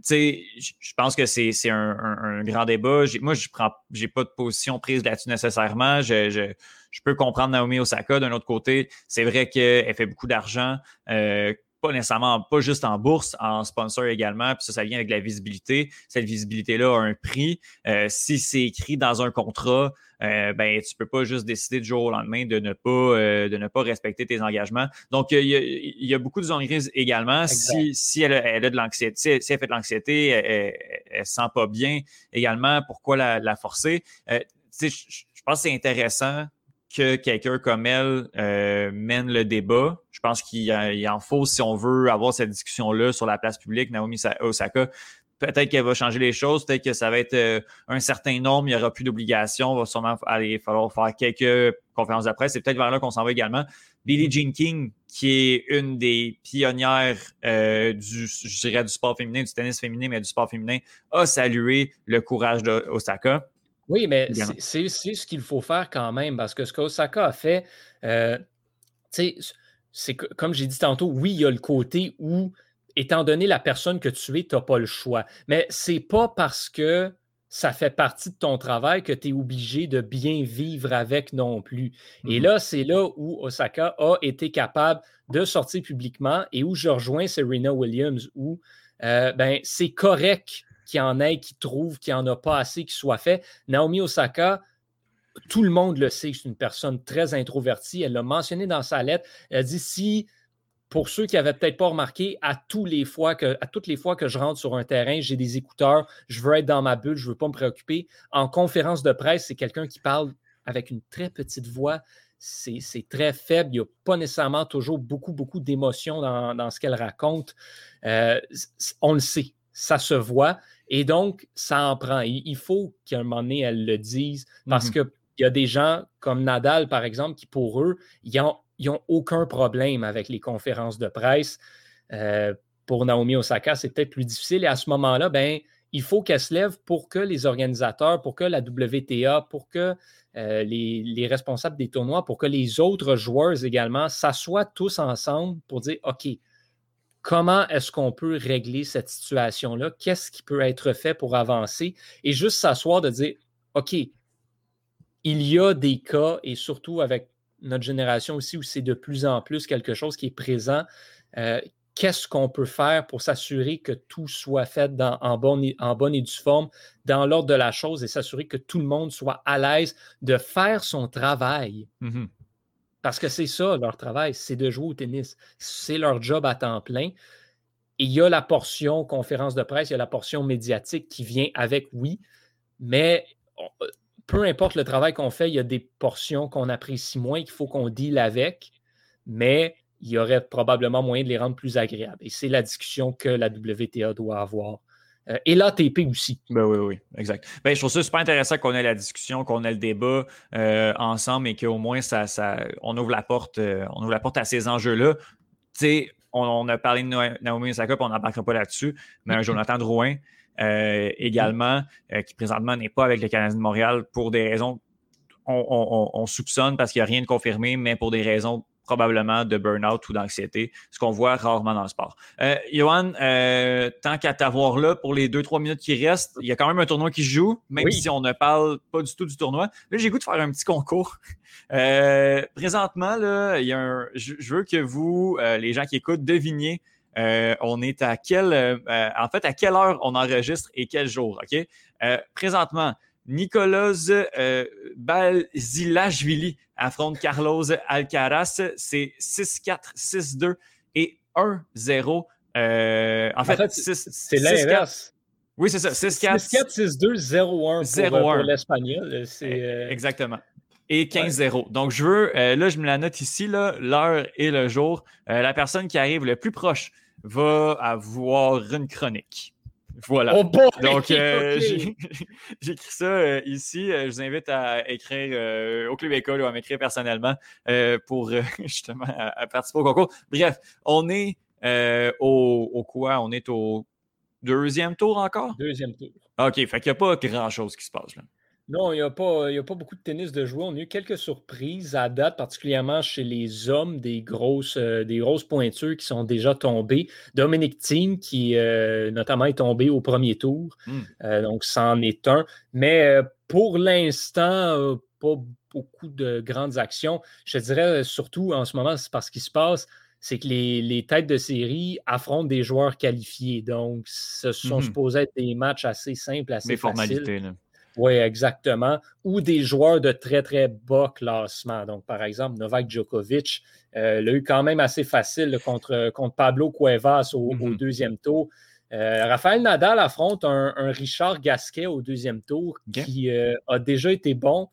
Speaker 1: sais, je pense que c'est un, grand débat. Moi, je prends, j'ai pas de position prise là-dessus nécessairement. je, je peux comprendre Naomi Osaka. D'un autre côté, c'est vrai qu'elle fait beaucoup d'argent. Euh, pas nécessairement, pas juste en bourse, en sponsor également, puis ça, ça vient avec la visibilité. Cette visibilité-là a un prix. Euh, si c'est écrit dans un contrat, euh, ben tu peux pas juste décider du jour au lendemain de ne pas euh, de ne pas respecter tes engagements. Donc il y, a, beaucoup de zones grises également. Si, si elle, a, de l'anxiété, si elle fait de l'anxiété, elle, elle, sent pas bien également. Pourquoi la, la forcer? Euh, je, je pense que c'est intéressant que quelqu'un comme elle euh, mène le débat. Je pense qu'il en faut si on veut avoir cette discussion-là sur la place publique. Naomi Osaka, peut-être qu'elle va changer les choses, peut-être que ça va être euh, un certain nombre, il n'y aura plus d'obligations, il va sûrement aller falloir faire quelques conférences de presse. C'est peut-être vers là qu'on s'en va également. Billie Jean King, qui est une des pionnières euh, du, je dirais, du sport féminin, du tennis féminin, mais du sport féminin, a salué le courage d'Osaka.
Speaker 2: Oui, mais c'est ce qu'il faut faire quand même, parce que ce qu'Osaka a fait, euh, c'est comme j'ai dit tantôt, oui, il y a le côté où, étant donné la personne que tu es, tu n'as pas le choix. Mais c'est pas parce que ça fait partie de ton travail que tu es obligé de bien vivre avec non plus. Et mmh là, c'est là où Osaka a été capable de sortir publiquement et où je rejoins Serena Williams, où euh, ben, c'est correct qu'il y en ait qui trouvent qu'il n'y en a pas assez qui soit fait. Naomi Osaka, tout le monde le sait, c'est une personne très introvertie. Elle l'a mentionné dans sa lettre. Elle dit si, pour ceux qui n'avaient peut-être pas remarqué, à, les fois que, à toutes les fois que je rentre sur un terrain, j'ai des écouteurs, je veux être dans ma bulle, je ne veux pas me préoccuper. En conférence de presse, c'est quelqu'un qui parle avec une très petite voix. C'est très faible. Il n'y a pas nécessairement toujours beaucoup, beaucoup d'émotions dans, ce qu'elle raconte. Euh, on le sait, ça se voit. Et donc, ça en prend. Il faut qu'à un moment donné, elles le disent parce qu'il y a des gens comme Nadal, par exemple, qui pour eux, ils n'ont aucun problème avec les conférences de presse. Euh, pour Naomi Osaka, c'est peut-être plus difficile. Et à ce moment-là, ben, il faut qu'elle se lève pour que les organisateurs, pour que la WTA, pour que euh, les, les, responsables des tournois, pour que les autres joueurs également s'assoient tous ensemble pour dire OK, comment est-ce qu'on peut régler cette situation-là? Qu'est-ce qui peut être fait pour avancer? Et juste s'asseoir de dire, OK, il y a des cas, et surtout avec notre génération aussi, où c'est de plus en plus quelque chose qui est présent. Euh, qu'est-ce qu'on peut faire pour s'assurer que tout soit fait en, bonne, et due forme, dans l'ordre de la chose, et s'assurer que tout le monde soit à l'aise de faire son travail?
Speaker 1: Mmh
Speaker 2: parce que c'est ça, leur travail, c'est de jouer au tennis. C'est leur job à temps plein. Et il y a la portion conférence de presse, il y a la portion médiatique qui vient avec, oui, mais peu importe le travail qu'on fait, il y a des portions qu'on apprécie moins, qu'il faut qu'on deal avec, mais il y aurait probablement moyen de les rendre plus agréables. Et c'est la discussion que la WTA doit avoir. Euh, et l'ATP aussi.
Speaker 1: Ben oui, oui, exact. Ben, je trouve ça super intéressant qu'on ait la discussion, qu'on ait le débat euh, ensemble et qu'au moins ça, ça, on, ouvre la porte, euh, on ouvre la porte à ces enjeux-là. Tu sais, on, a parlé de Naomi Osaka, puis on n'embarquera pas là-dessus, mais un Jonathan Drouin également, qui présentement n'est pas avec le Canadien de Montréal pour des raisons on, soupçonne parce qu'il n'y a rien de confirmé, mais pour des raisons probablement de burn-out ou d'anxiété, ce qu'on voit rarement dans le sport. Euh, Johan, euh, tant qu'à t'avoir là pour les 2-3 minutes qui restent, il y a quand même un tournoi qui se joue, même si on ne parle pas du tout du tournoi. Là, j'ai goût de faire un petit concours. Euh, présentement, là, il y a un, je, veux que vous, les gens qui écoutent, deviniez on est à quelle, en fait, à quelle heure on enregistre et quel jour, OK? présentement, Nicolas Balzilashvili affronte Carlos Alcaraz. C'est 6-4, 6-2 et 1-0. Euh, en, fait,
Speaker 2: c'est l'inverse.
Speaker 1: Oui, c'est ça. 6-4.
Speaker 2: 6-4, 6-2, 0-1 pour, l'Espagnol. Eh,
Speaker 1: euh, exactement. Et 15-0. Donc, je veux, euh, là, je me la note ici, l'heure et le jour. la personne qui arrive le plus proche va avoir une chronique. Voilà. Oh Donc, euh, j'ai écrit ça euh, ici. Euh, je vous invite à écrire au Club École ou à m'écrire personnellement pour justement à, participer au concours. Bref, on est au, au, quoi? On est au deuxième tour encore?
Speaker 2: Deuxième tour.
Speaker 1: OK, fait qu'il n'y a pas grand-chose qui se passe là.
Speaker 2: Non, il n'y a, pas, a pas beaucoup de tennis de jouer. On a eu quelques surprises à date, particulièrement chez les hommes, des grosses, euh, des grosses pointures qui sont déjà tombées. Dominic Thiem, qui euh, notamment est tombé au premier tour, hmm. euh, donc c'en est un. Mais pour l'instant, pas beaucoup de grandes actions. Je dirais surtout en ce moment, c'est parce qu'il se passe c'est que les, têtes de série affrontent des joueurs qualifiés. Donc, ce sont hmm. supposés être des matchs assez simples, assez des Formalités, là. Oui, exactement. Ou des joueurs de très, très bas classement. Donc, par exemple, Novak Djokovic euh, l'a eu quand même assez facile contre, contre Pablo Cuevas au, mm-hmm. deuxième tour. Euh, Raphaël Nadal affronte un, Richard Gasquet au deuxième tour qui euh, a déjà été bon.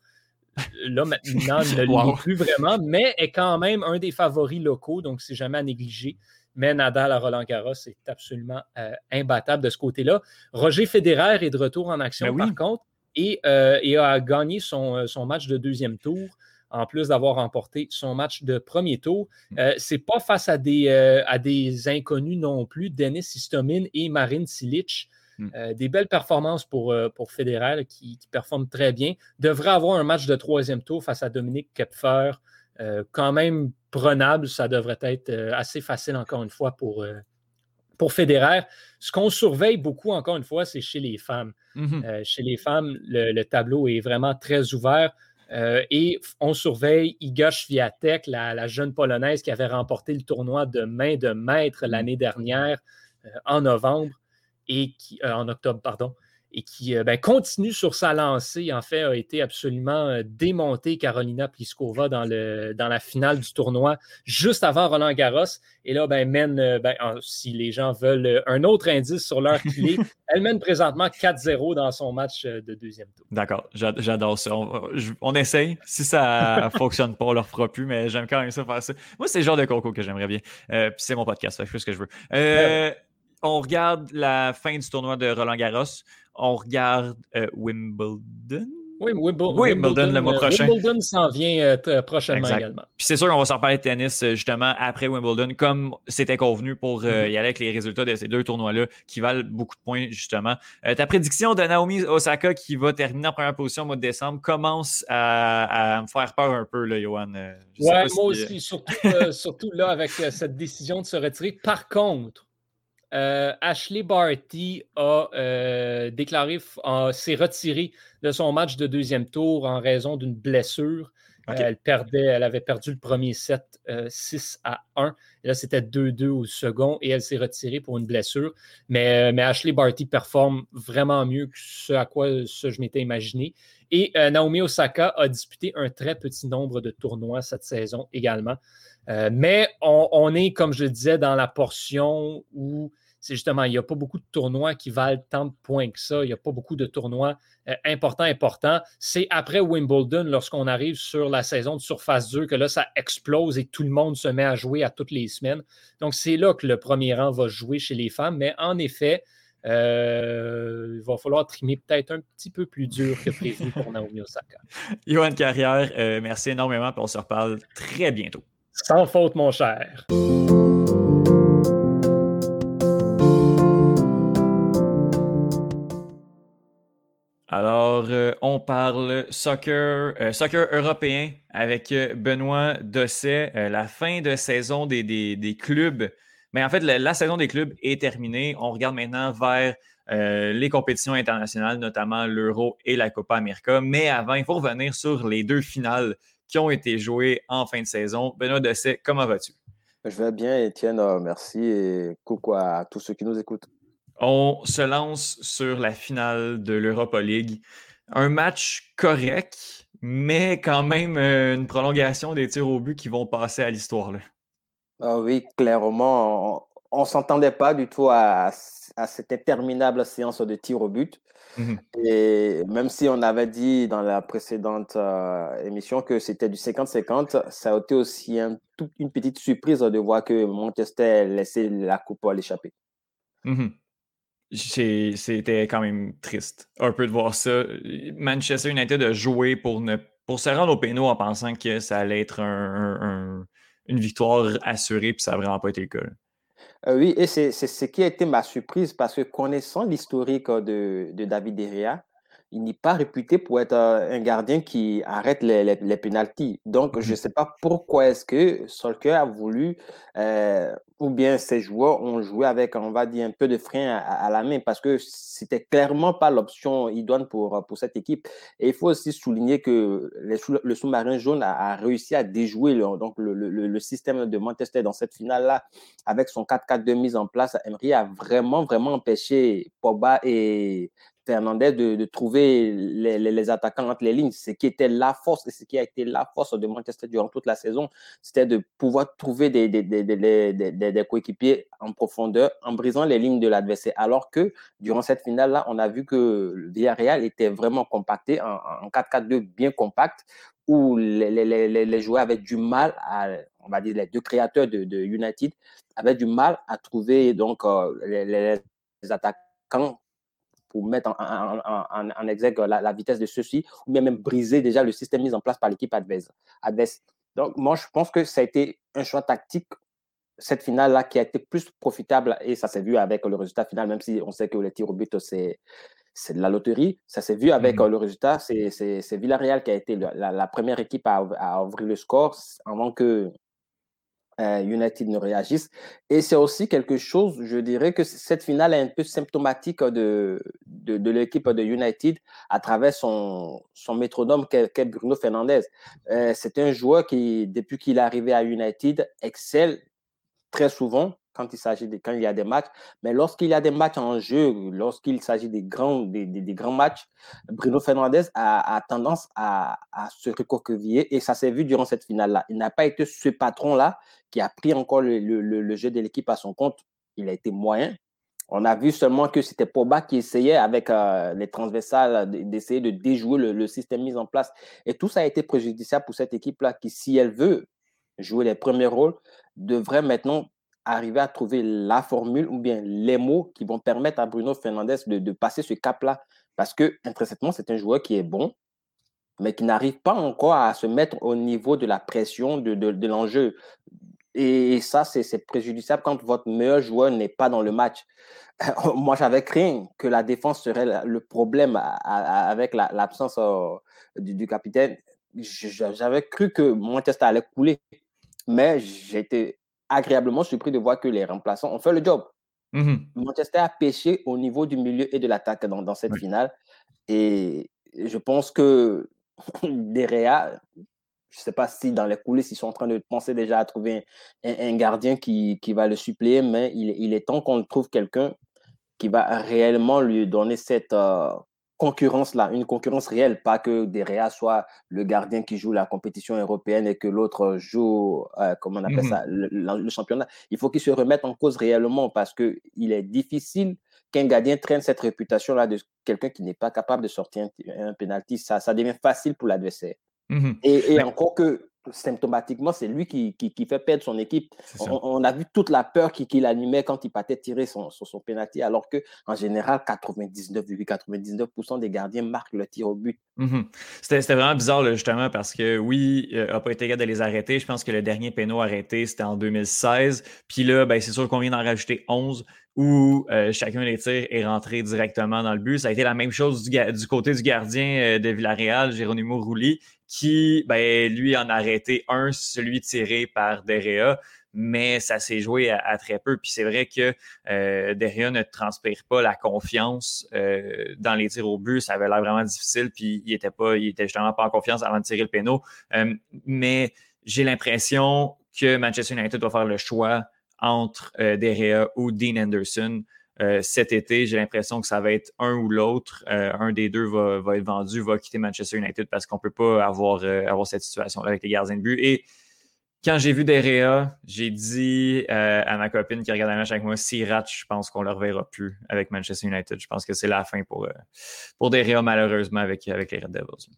Speaker 2: Là, maintenant, ne l'est plus vraiment, mais est quand même un des favoris locaux, donc c'est jamais à négliger. Mais Nadal à Roland Garros est absolument imbattable de ce côté-là. Roger Federer est de retour en action, ben par contre. Euh, et, a gagné euh, son, match de deuxième tour en plus d'avoir remporté son match de premier tour. Mm. Euh, c'est pas face à des, à des inconnus non plus, Denis Istomin et Marine Silic. Mm. des belles performances pour, pour Federer qui, performe très bien. Devrait avoir un match de troisième tour face à Dominique Kepfer. quand même prenable, ça devrait être assez facile encore une fois pour, pour Federer. Ce qu'on surveille beaucoup, encore une fois, c'est chez les femmes. Mhm. Euh, chez les femmes, le, tableau est vraiment très ouvert. Euh, et on surveille Iga Swiatek, la, jeune polonaise qui avait remporté le tournoi de main de maître mhm. l'année dernière euh, en novembre et qui, en octobre, pardon, et qui euh, ben, continue sur sa lancée. En fait, a été absolument euh, démonté Carolina Pliskova dans, le, dans la finale du tournoi juste avant Roland Garros. Et là, ben, mène, euh, ben, si les gens veulent un autre indice sur leur clé, elle mène présentement 4-0 dans son match de deuxième tour.
Speaker 1: D'accord, j'adore ça. On, essaye. Si ça ne fonctionne pas, on ne le refera plus, mais j'aime quand même ça faire ça. Moi, c'est le genre de concours que j'aimerais bien. c'est mon podcast, je fais ce que je veux. On regarde la fin du tournoi de Roland Garros on regarde euh, Wimbledon.
Speaker 2: Oui, Wimbledon, le mois euh, prochain. Wimbledon s'en vient euh, prochainement également.
Speaker 1: Puis c'est sûr qu'on va s'en parler de tennis justement après Wimbledon, comme c'était convenu pour y aller avec les résultats de ces deux tournois-là qui valent beaucoup de points justement. ta prédiction de Naomi Osaka qui va terminer en première position au mois de décembre commence à, me faire peur un peu, là, Johan.
Speaker 2: Oui, moi aussi, surtout, surtout là avec cette décision de se retirer. Par contre, euh, Ashley Barty a euh, déclaré, s'est retirée de son match de deuxième tour en raison d'une blessure. Euh, elle perdait, elle avait perdu le premier set 6 à 1. Et là, c'était 2-2 au second et elle s'est retirée pour une blessure. Mais, mais, Ashley Barty performe vraiment mieux que ce à quoi je m'étais imaginé. Et Naomi Osaka a disputé un très petit nombre de tournois cette saison également. mais on, on, est, comme je le disais, dans la portion où c'est justement, il n'y a pas beaucoup de tournois qui valent tant de points que ça. Il n'y a pas beaucoup de tournois euh, importants, importants. C'est après Wimbledon, lorsqu'on arrive sur la saison de surface 2, que là, ça explose et tout le monde se met à jouer à toutes les semaines. Donc, c'est là que le premier rang va jouer chez les femmes. Mais en effet, euh, il va falloir trimer peut-être un petit peu plus dur que prévu pour Naomi Osaka.
Speaker 1: Johan Carrière, euh, merci énormément, on se reparle très bientôt.
Speaker 2: Sans faute, mon cher.
Speaker 1: Alors, euh, on parle soccer, soccer européen avec Benoît Dosset. la fin de saison des, clubs mais en fait, la, saison des clubs est terminée. On regarde maintenant vers euh, les compétitions internationales, notamment l'Euro et la Copa América. Mais avant, il faut revenir sur les deux finales qui ont été jouées en fin de saison. Benoît Dessay, comment vas-tu?
Speaker 3: Je vais bien, Étienne. Euh, merci et coucou à tous ceux qui nous écoutent.
Speaker 1: On se lance sur la finale de l'Europa League. Un match correct, mais quand même euh, une prolongation des tirs au but qui vont passer à l'histoire.
Speaker 3: Ah oui, clairement, on ne s'entendait pas du tout à, cette interminable séance de tir au but. Mmh Et même si on avait dit dans la précédente euh, émission que c'était du 50-50, ça a été aussi une petite surprise de voir que Manchester laissait la coupe à l'échapper.
Speaker 1: Mmh c'était quand même triste un peu de voir ça. Manchester United a joué pour, ne, pour se rendre au pénal en pensant que ça allait être un une victoire assurée, puis ça n'a vraiment pas été le cas.
Speaker 3: Euh, oui, et c'est ce qui a été ma surprise parce que connaissant l'historique de, de, David Derrea, il n'est pas réputé pour être euh, un gardien qui arrête les, les, les pénalties. Donc, je ne mmh sais pas pourquoi est-ce que Solker a voulu, euh, ou bien ses joueurs ont joué avec, on va dire, un peu de frein à, la main, parce que c'était clairement pas l'option idoine pour, pour cette équipe. Et il faut aussi souligner que le sous-marin jaune a, réussi à déjouer le, donc le, le, le, système de Manchester dans cette finale-là, avec son 4-4 de mise en place. Emery a vraiment, vraiment empêché Pogba et Fernandez de, trouver les, attaquants entre les lignes. Ce qui était la force et ce qui a été la force de Manchester durant toute la saison, c'était de pouvoir trouver des, coéquipiers en profondeur en brisant les lignes de l'adversaire. Alors que durant cette finale-là, on a vu que Villarreal était vraiment compacté en, 4-4-2 bien compact où les, joueurs avaient du mal à, on va dire, les deux créateurs de, United avaient du mal à trouver donc euh, les, attaquants pour mettre en, en, en, exergue la, vitesse de ceux-ci, ou bien même briser déjà le système mis en place par l'équipe adverse. Donc, moi, je pense que ça a été un choix tactique, cette finale-là, qui a été plus profitable, et ça s'est vu avec le résultat final, même si on sait que les tirs au but, c'est c'est de la loterie. Ça s'est vu avec mmh le résultat. C'est Villarreal qui a été la, la première équipe à, à, ouvrir le score avant que euh, United ne réagissent. Et c'est aussi quelque chose, je dirais que cette finale est un peu symptomatique de, de, l'équipe de United à travers son, son métronome qu'est Bruno Fernandez. Euh, c'est un joueur qui, depuis qu'il est arrivé à United, excelle très souvent quand il s'agit de, quand il y a des matchs. Mais lorsqu'il y a des matchs en jeu, lorsqu'il s'agit des grands, des, des, grands matchs, Bruno Fernandez a, tendance à, à, se recoqueviller et ça s'est vu durant cette finale-là. Il n'a pas été ce patron-là qui a pris encore le, le, le jeu de l'équipe à son compte. Il a été moyen. On a vu seulement que c'était Pogba qui essayait avec euh, les transversales d'essayer de déjouer le, le, système mis en place. Et tout ça a été préjudiciable pour cette équipe-là qui, si elle veut jouer les premiers rôles, devrait maintenant arriver à trouver la formule ou bien les mots qui vont permettre à Bruno Fernandez de, passer ce cap-là. Parce que, intrinsèquement, c'est un joueur qui est bon, mais qui n'arrive pas encore à se mettre au niveau de la pression de, de, l'enjeu. Et ça, c'est préjudiciable quand votre meilleur joueur n'est pas dans le match. Moi, j'avais craint que la défense serait le problème avec l'absence euh, du, capitaine. J'avais cru que Manchester allait couler, mais été agréablement surpris de voir que les remplaçants ont fait le job. Mmh Manchester a pêché au niveau du milieu et de l'attaque dans, dans, cette finale. Et je pense que Derrea, je ne sais pas si dans les coulisses, ils sont en train de penser déjà à trouver un, gardien qui, qui, va le suppléer, mais il, il est temps qu'on trouve quelqu'un qui va réellement lui donner cette, euh, concurrence-là, une concurrence réelle, pas que Derrea soit le gardien qui joue la compétition européenne et que l'autre joue, euh, comment on appelle mmh ça, le, championnat. Il faut qu'il se remette en cause réellement parce qu'il est difficile qu'un gardien traîne cette réputation-là de quelqu'un qui n'est pas capable de sortir un, penalty. Ça, ça devient facile pour l'adversaire. Mmh et, encore que symptomatiquement, c'est lui qui, qui, fait perdre son équipe. On, a vu toute la peur qu'il animait quand il partait tirer son, son, penalty, alors que en général, 99,99% des gardiens marquent le tir au but.
Speaker 1: Mhm. C'était vraiment bizarre, justement, parce que oui, il n'a pas été capable de les arrêter. Je pense que le dernier péno arrêté, c'était en 2016. Puis là, ben, c'est sûr qu'on vient d'en rajouter 11 où euh, chacun des tirs est rentré directement dans le but. Ça a été la même chose du, du côté du gardien euh, de Villarreal, Geronimo Rouli, qui, ben, lui, en a arrêté un, celui tiré par Derrea, mais ça s'est joué à, très peu. Puis c'est vrai que euh, Derrea ne transpire pas la confiance euh, dans les tirs au but. Ça avait l'air vraiment difficile, puis il était pas, il était justement pas en confiance avant de tirer le péno. mais j'ai l'impression que Manchester United doit faire le choix entre euh, Derea ou Dean Anderson. Euh, cet été, j'ai l'impression que ça va être un ou l'autre. Euh, un des deux va, être vendu, va quitter Manchester United parce qu'on ne peut pas avoir, avoir cette situation-là avec les gardiens de but. Et quand j'ai vu Derea, j'ai dit à ma copine qui regarde la match avec moi, si rate, je pense qu'on ne le reverra plus avec Manchester United. Je pense que c'est la fin pour, pour malheureusement, avec, les Red Devils.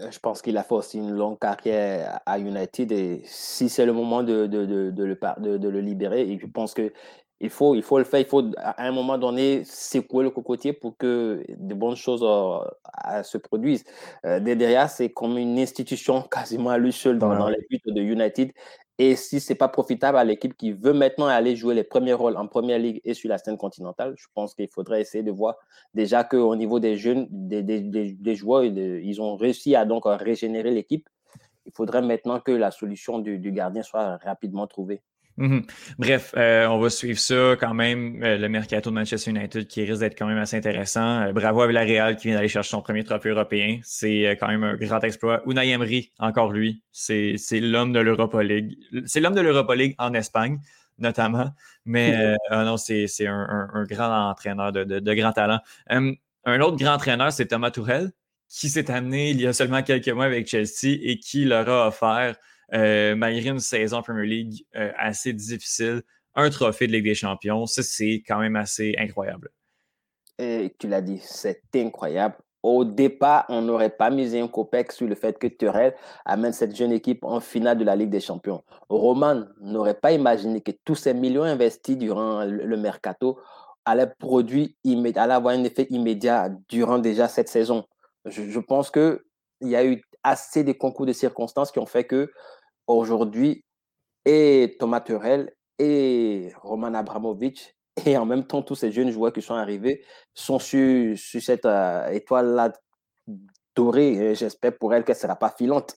Speaker 3: Euh, je pense qu'il a fait aussi une longue carrière à United et si c'est le moment de, le, le libérer, et je pense que il faut, il faut le faire, il faut à un moment donné secouer le cocotier pour que de bonnes choses euh, se produisent. Euh, derrière, c'est comme une institution quasiment à lui seul dans, dans les buts de United et si ce n'est pas profitable à l'équipe qui veut maintenant aller jouer les premiers rôles en première ligue et sur la scène continentale, je pense qu'il faudrait essayer de voir déjà qu'au niveau des jeunes, des, des, des, joueurs, ils ont réussi à donc régénérer l'équipe. Il faudrait maintenant que la solution du, du gardien soit rapidement trouvée.
Speaker 1: Mhm. Bref, euh, on va suivre ça quand même, euh, le mercato de Manchester United qui risque d'être quand même assez intéressant. Euh, bravo à Villarreal qui vient d'aller chercher son premier trophée européen. C'est quand même un grand exploit. Unai Emery, encore lui, c'est l'homme de l'Europa League. C'est l'homme de l'Europa League en Espagne, notamment. Mais ah non, c'est un, un, grand entraîneur de, de, de grand talent. un autre grand entraîneur, c'est Thomas Tourel, qui s'est amené il y a seulement quelques mois avec Chelsea et qui leur a offert malgré une saison Premier League euh, assez difficile, un trophée de Ligue des Champions, ça, c'est quand même assez incroyable.
Speaker 3: Tu l'as dit, c'est incroyable. Au départ, on n'aurait pas misé un copec sur le fait que Turel amène cette jeune équipe en finale de la Ligue des Champions. Roman n'aurait pas imaginé que tous ces millions investis durant le mercato allaient produire allaient avoir un effet immédiat durant déjà cette saison. Je, je pense qu'il y a eu assez de concours de circonstances qui ont fait que aujourd'hui, et Thomas Turel et Roman Abramovic, et en même temps tous ces jeunes joueurs qui sont arrivés, sont sur, sur cette euh, étoile-là dorée. J'espère pour elle qu'elle ne sera pas filante.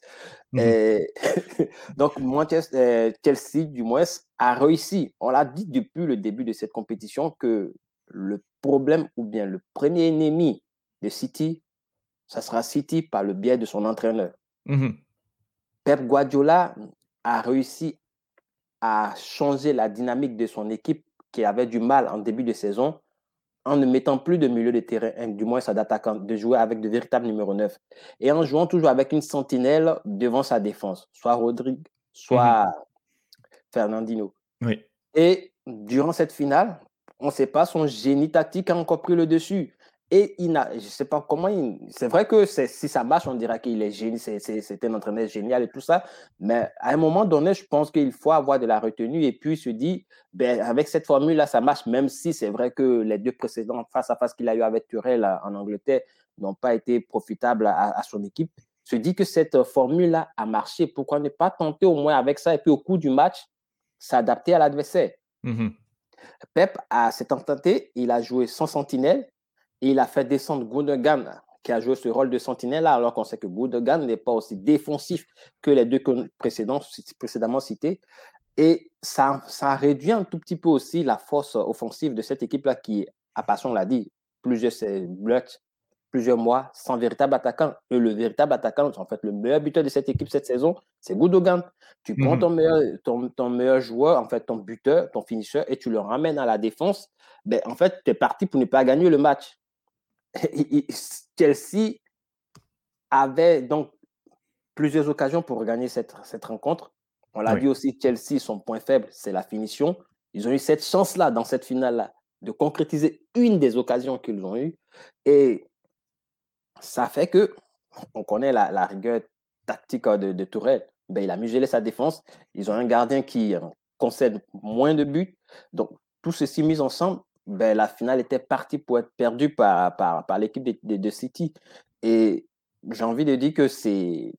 Speaker 3: Mmh donc, euh, Chelsea, du moins, a réussi. On l'a dit depuis le début de cette compétition que le problème ou bien le premier ennemi de City, ça sera City par le biais de son entraîneur. Mmh Pep Guardiola a réussi à changer la dynamique de son équipe qui avait du mal en début de saison en ne mettant plus de milieu de terrain, du moins sa d'attaquant, de jouer avec de véritables numéro 9 et en jouant toujours avec une sentinelle devant sa défense, soit Rodrigue, soit mmh Fernandino.
Speaker 1: Oui.
Speaker 3: Et durant cette finale, on ne sait pas, son génie tactique a encore pris le dessus. Et il n'a, je sais pas comment, c'est vrai que si ça marche, on dira qu'il est génie, c'est un entraîneur génial et tout ça. Mais à un moment donné, je pense qu'il faut avoir de la retenue et puis se dire, ben, avec cette formule-là, ça marche, même si c'est vrai que les deux précédents face à face qu'il a eu avec Turel en Angleterre n'ont pas été profitables à, son équipe. Se dit que cette formule-là a marché. Pourquoi ne pas tenter au moins avec ça et puis au cours du match, s'adapter à l'adversaire? Mm-hmm. Pep a s'est tenté, il a joué sans sentinelle et il a fait descendre Gundogan, qui a joué ce rôle de sentinelle, alors qu'on sait que Gundogan n'est pas aussi défensif que les deux précédents, précédemment cités. Et ça, ça a réduit un tout petit peu aussi la force offensive de cette équipe-là qui, à passion, on l'a dit, plusieurs blocs, plusieurs mois sans véritable attaquant. Et le véritable attaquant, en fait, le meilleur buteur de cette équipe cette saison, c'est Gundogan. Tu prends mhm. ton, meilleur, ton, ton, meilleur joueur, en fait, ton buteur, ton finisseur, et tu le ramènes à la défense. Ben, en fait, tu es parti pour ne pas gagner le match. Chelsea avait donc plusieurs occasions pour gagner cette, cette rencontre. On l'a dit aussi, Chelsea, son point faible, c'est la finition. Ils ont eu cette chance-là, dans cette finale-là, de concrétiser une des occasions qu'ils ont eues. Et ça fait que, on connaît la, rigueur tactique de, de Tourelle. Ben, il a muselé sa défense. Ils ont un gardien qui concède moins de buts. Donc, tout ceci mis ensemble, ben, la finale était partie pour être perdue par, par, par l'équipe de, de, City. Et j'ai envie de dire que c'est.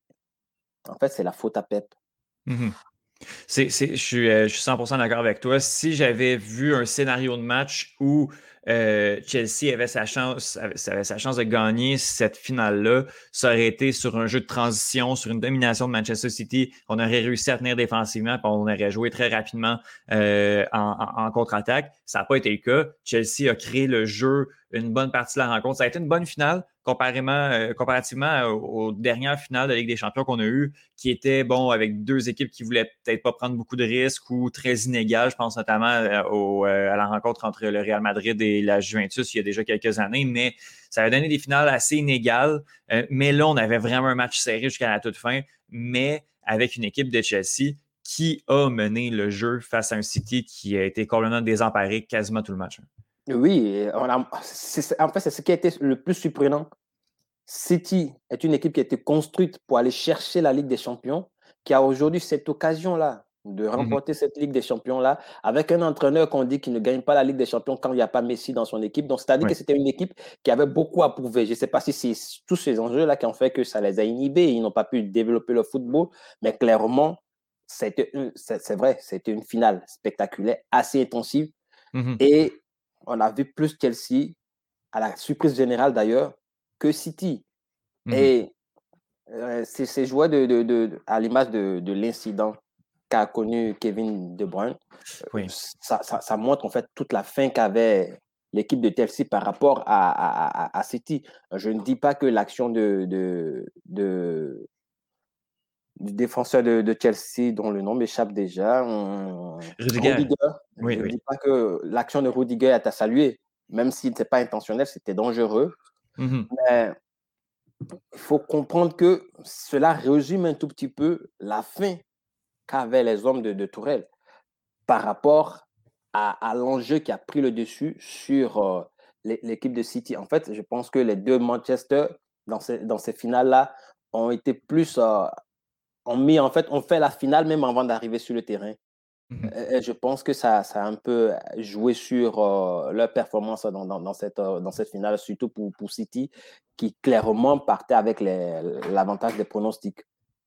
Speaker 3: En fait, c'est la faute à Pep.
Speaker 1: Mmh je, suis, euh, je suis 100% d'accord avec toi. Si j'avais vu un scénario de match où euh, Chelsea avait sa chance, avait, sa chance de gagner cette finale-là. Ça aurait été sur un jeu de transition, sur une domination de Manchester City. On aurait réussi à tenir défensivement, puis on aurait joué très rapidement euh, en, contre-attaque. Ça n'a pas été le cas. Chelsea a créé le jeu une bonne partie de la rencontre. Ça a été une bonne finale euh, comparativement aux, dernières finales de Ligue des Champions qu'on a eues, qui étaient bon avec deux équipes qui voulaient peut-être pas prendre beaucoup de risques ou très inégales. Je pense notamment à la rencontre entre le Real Madrid et la Juventus il y a déjà quelques années, mais ça a donné des finales assez inégales. Euh, mais là, on avait vraiment un match serré jusqu'à la toute fin, mais avec une équipe de Chelsea qui a mené le jeu face à un City qui a été complètement désemparé quasiment tout le match.
Speaker 3: Oui, en fait, c'est ce qui a été le plus surprenant. City est une équipe qui a été construite pour aller chercher la Ligue des Champions, qui a aujourd'hui cette occasion-là de mmh remporter cette Ligue des Champions-là, avec un entraîneur qu'on dit qu'il ne gagne pas la Ligue des Champions quand il n'y a pas Messi dans son équipe. Donc, c'est-à-dire que c'était une équipe qui avait beaucoup à prouver. Je ne sais pas si c'est tous ces enjeux-là qui ont fait que ça les a inhibés. Ils n'ont pas pu développer le football, mais clairement, c'est vrai, c'était une finale spectaculaire, assez intensive. Mmh Et on a vu plus Chelsea, à la surprise générale d'ailleurs, que City. Mmh Et euh, ces joueurs de, de, de, à l'image de l'incident qu'a connu Kevin De Bruyne, oui. ça, ça, montre en fait toute la fin qu'avait l'équipe de Chelsea par rapport à, à, à, City. Je ne dis pas que l'action de, du défenseur de, de, Chelsea, dont le nom m'échappe déjà, Rudiger. Oui, je ne dis pas que l'action de Rudiger est à saluer, même si ce n'était pas intentionnel, c'était dangereux. Mmh Mais il faut comprendre que cela résume un tout petit peu la fin qu'avaient les hommes de, de Tourelle par rapport à, l'enjeu qui a pris le dessus sur euh, l'équipe de City. En fait, je pense que les deux Manchester, dans ces, dans ces finales-là, ont été plus. Euh, en fait, on fait la finale même avant d'arriver sur le terrain. Mmh et je pense que ça, ça a un peu joué sur euh, leur performance dans, dans, cette, dans cette finale, surtout pour, pour City, qui clairement partait avec l'avantage des pronostics.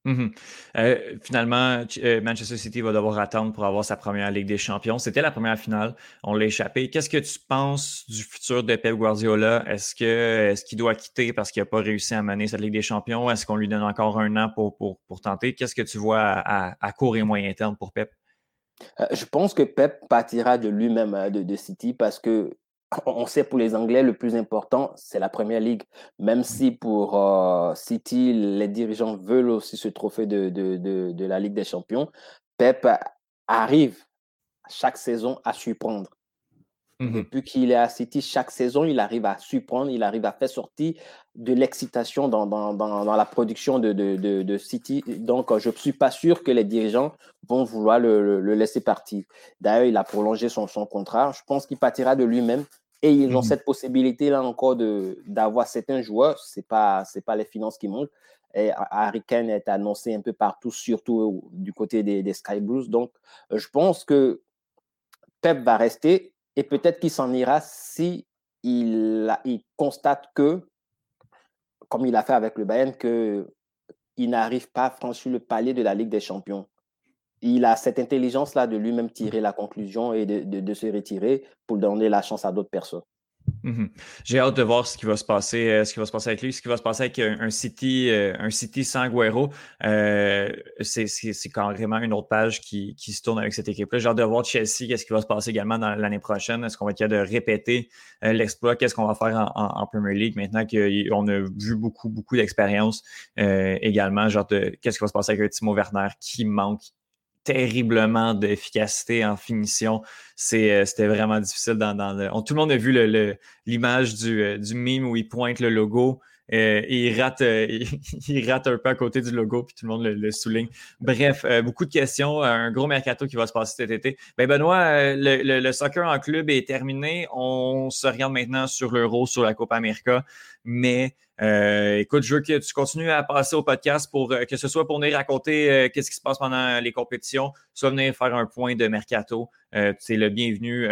Speaker 1: Euh, finalement, euh, Manchester City va devoir attendre pour avoir sa première Ligue des Champions. C'était la première finale, on l'a échappé. Qu'est-ce que tu penses du futur de Pep Guardiola? Est-ce qu'il doit quitter parce qu'il n'a pas réussi à mener cette Ligue des Champions? Est-ce qu'on lui donne encore un an pour, pour, pour tenter? Qu'est-ce que tu vois à, court et moyen terme pour Pep?
Speaker 3: Euh, je pense que Pep partira de lui-même de, de City parce que on sait pour les Anglais, le plus important, c'est la Première Ligue. Même si pour euh, City, les dirigeants veulent aussi ce trophée de, de, de, la Ligue des Champions, Pep arrive chaque saison à surprendre. Mmh Depuis qu'il est à City, chaque saison, il arrive à surprendre, il arrive à faire sortir de l'excitation dans, dans, dans, la production de, de, City. Donc, je ne suis pas sûr que les dirigeants vont vouloir le, le, laisser partir. D'ailleurs, il a prolongé son, son contrat. Je pense qu'il partira de lui-même et ils ont mmh cette possibilité-là encore d'avoir certains joueurs. Ce n'est pas, pas les finances qui montent. Et Harry Kane est annoncé un peu partout, surtout du côté des, des Sky Blues. Donc, je pense que Pep va rester et peut-être qu'il s'en ira si il, il, constate que, comme il a fait avec le Bayern, qu'il n'arrive pas à franchir le palier de la Ligue des Champions il a cette intelligence-là de lui-même tirer la conclusion et de, se retirer pour donner la chance à d'autres personnes.
Speaker 1: Mhm. J'ai hâte de voir ce qui va se passer, euh, ce qui va se passer avec lui, ce qui va se passer avec un, City, euh, un City sans Guerrero. Euh, c'est carrément une autre page qui, se tourne avec cette équipe-là. J'ai hâte de voir Chelsea, qu'est-ce qui va se passer également dans l'année prochaine. Est-ce qu'on va être capable de répéter l'exploit? Qu'est-ce qu'on va faire en, Premier League maintenant qu'on a vu beaucoup, beaucoup d'expérience également? Genre, qu'est-ce qui va se passer avec Timo Werner qui manque terriblement d'efficacité en finition. C'était vraiment difficile. Dans, Tout le monde a vu l'image du, du meme où il pointe le logo. Euh, il, rate, euh, il, rate un peu à côté du logo, puis tout le monde le, souligne. Bref, euh, beaucoup de questions. Un gros mercato qui va se passer cet été. Ben Benoît, le, soccer en club est terminé. On se regarde maintenant sur l'Euro, sur la Copa América. Mais écoute, je veux que tu continues à passer au podcast pour que ce soit pour venir raconter qu'est-ce qui se passe pendant les compétitions, soit venir faire un point de mercato. c'est le bienvenu,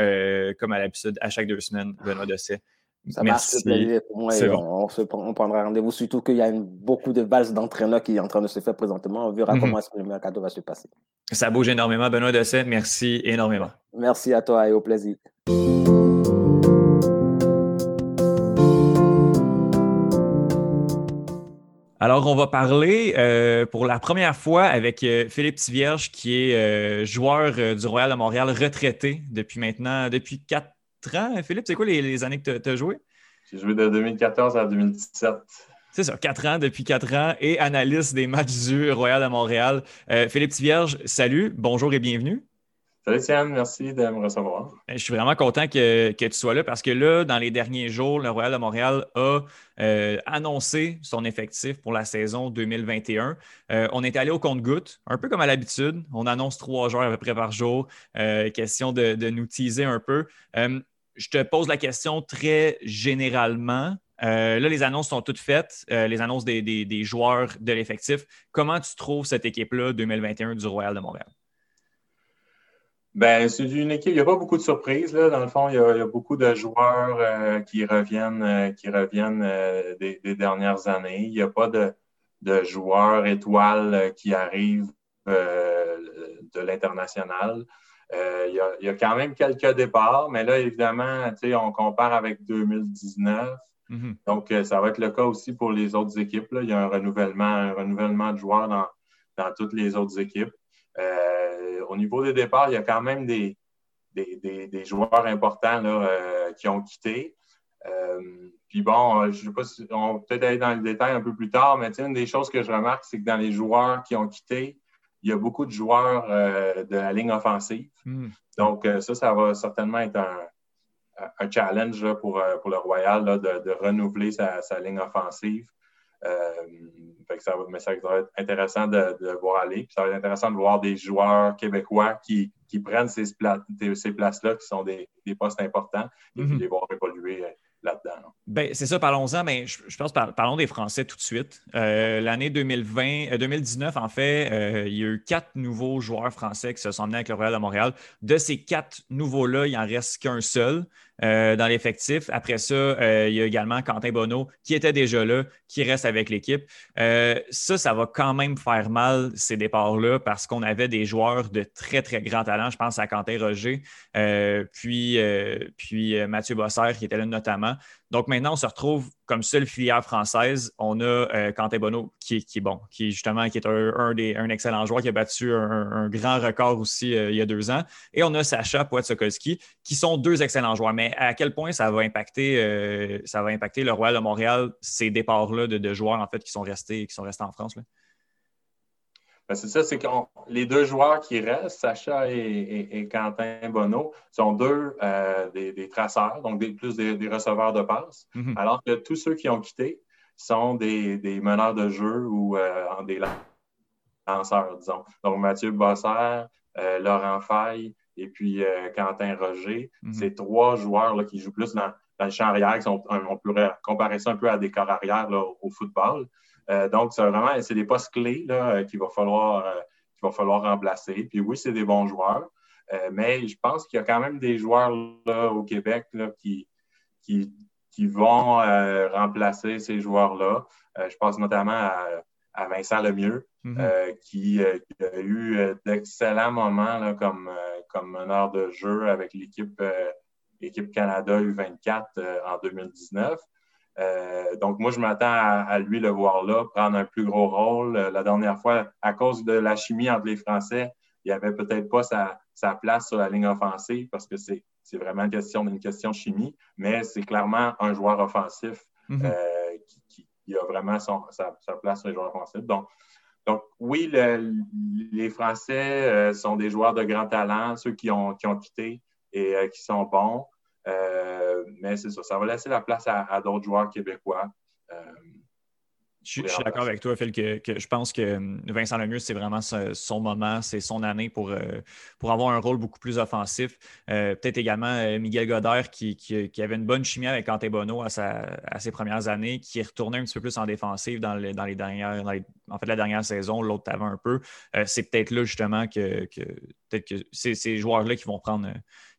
Speaker 1: comme à l'habitude, à chaque deux semaines, Benoît Dosset.
Speaker 3: Ça marche plaisir pour moi on, se, on, prendra rendez-vous, surtout qu'il y a beaucoup de bases d'entraîneurs qui est en train de se faire présentement. On verra mhm. comment est-ce que le mercato va se passer.
Speaker 1: Ça bouge énormément, Benoît Dosset. Merci énormément.
Speaker 3: Merci à toi et au plaisir.
Speaker 1: Alors, on va parler euh, pour la première fois avec euh, Philippe Tivierge, qui est euh, joueur du Royal de Montréal, retraité depuis maintenant, depuis quatre ans. Philippe, c'est quoi les, années que tu as, joué?
Speaker 4: J'ai joué de 2014 à 2017.
Speaker 1: C'est ça, quatre ans depuis quatre ans et analyste des matchs du Royal à Montréal. Philippe Tivierge, salut, bonjour et bienvenue.
Speaker 4: Salut Tiane, merci de me recevoir.
Speaker 1: Euh, je suis vraiment content que, tu sois là parce que là, dans les derniers jours, le Royal de Montréal a euh, annoncé son effectif pour la saison 2021. on est allé au compte-goutte, un peu comme à l'habitude. On annonce trois joueurs à peu près par jour. question de, de, nous teaser un peu je te pose la question très généralement. Euh, là, les annonces sont toutes faites, euh, les annonces des, joueurs de l'effectif. Comment tu trouves cette équipe-là 2021 du Royal de Montréal?
Speaker 4: Ben, c'est une équipe, il n'y a pas beaucoup de surprises. Là. Dans le fond, il y a, beaucoup de joueurs euh, qui reviennent, qui reviennent des, dernières années. Il n'y a pas de, de joueurs étoiles qui arrivent de l'international. Euh, il, y a, quand même quelques départs, mais là, évidemment, on compare avec 2019. Mhm. Donc, euh, ça va être le cas aussi pour les autres équipes. Il y a un renouvellement, un renouvellement de joueurs dans, toutes les autres équipes. Euh, au niveau des départs, il y a quand même des, des, joueurs importants qui ont quitté. puis bon, je ne sais pas si on va peut-être aller dans le détail un peu plus tard, mais une des choses que je remarque, c'est que dans les joueurs qui ont quitté, il y a beaucoup de joueurs euh, de la ligne offensive. Hmm. Donc, euh, ça, ça va certainement être un, challenge pour, euh, pour, le Royal de, renouveler sa, ligne offensive. Ça, mais ça va être intéressant de, voir aller. ça va être intéressant de voir des joueurs québécois qui, prennent ces, ces places-là, qui sont des, postes importants, et hmm. les voir évoluer là-dedans.
Speaker 1: Ben, c'est ça, parlons-en, mais je, pense, parlons des Français tout de suite. Euh, l'année 2020, 2019, euh, en fait, euh, il y a eu quatre nouveaux joueurs français qui se sont emmenés avec le Royal de Montréal. De ces quatre nouveaux-là, il n'en reste qu'un seul. Euh, dans l'effectif. Après ça, euh, il y a également Quentin Bonneau qui était déjà là, qui reste avec l'équipe. Euh, ça, ça va quand même faire mal, ces départs-là, parce qu'on avait des joueurs de très, très grand talent. Je pense à Quentin Roger, puis, Mathieu Bossert qui était là notamment. Donc maintenant, on se retrouve comme seule filière française. On a euh, Quentin Bonneau qui, est bon, qui justement qui est un, des, un excellent joueur qui a battu un, grand record aussi euh, il y a deux ans. Et on a Sacha Poitsokolski qui sont deux excellents joueurs. Mais à quel point ça va impacter, euh, ça va impacter le Royal de Montréal, ces départs-là de, joueurs en fait qui sont restés, qui sont restés en France? Là?
Speaker 4: Ben, c'est ça, c'est que les deux joueurs qui restent, Sacha et, Quentin Bonneau, sont deux euh, des, traceurs, donc des, plus des, receveurs de passes, mhm. alors que tous ceux qui ont quitté sont des, meneurs de jeu ou euh, des lanceurs, disons. Donc Mathieu Bosser, euh, Laurent Faye et puis Quentin Roger, mhm. c'est trois joueurs là, qui jouent plus dans, dans le champ arrière, qui sont, on pourrait comparer ça un peu à des corps arrière au football. Euh, donc, c'est vraiment c'est des postes clés euh, qu'il va, falloir, euh, va falloir remplacer. Puis oui, c'est des bons joueurs, mais je pense qu'il y a quand même des joueurs au Québec qui, qui, vont remplacer ces joueurs-là. je pense notamment à, Vincent Lemieux, mm-hmm. qui, a eu d'excellents moments comme, comme meneur de jeu avec l'équipe l'équipe Canada U24 en 2019. Euh, donc, moi, je m'attends à, lui le voir là, prendre un plus gros rôle. Euh, la dernière fois, à cause de la chimie entre les Français, il n'y avait peut-être pas sa, place sur la ligne offensive parce que c'est vraiment une question, une question chimie, mais c'est clairement un joueur offensif mm-hmm. euh, qui, a vraiment sa, place sur les joueurs offensifs. Donc, donc, oui, les Français sont des joueurs de grand talent, ceux qui ont, qui ont quitté et qui sont bons. Mais c'est ça, ça va laisser la place à d'autres joueurs québécois.
Speaker 1: Je, suis d'accord avec toi, Phil, que, je pense que hum, Vincent Lemieux, c'est vraiment son moment, c'est son année pour, euh, pour avoir un rôle beaucoup plus offensif. Euh, peut-être également euh, Miguel Godard qui, avait une bonne chimie avec Ante Bono à, ses premières années, qui est retourné un petit peu plus en défensive dans, les, dernières, en fait, la dernière saison, l'autre avant un peu. c'est peut-être là justement que, peut-être que c'est ces joueurs-là qui vont prendre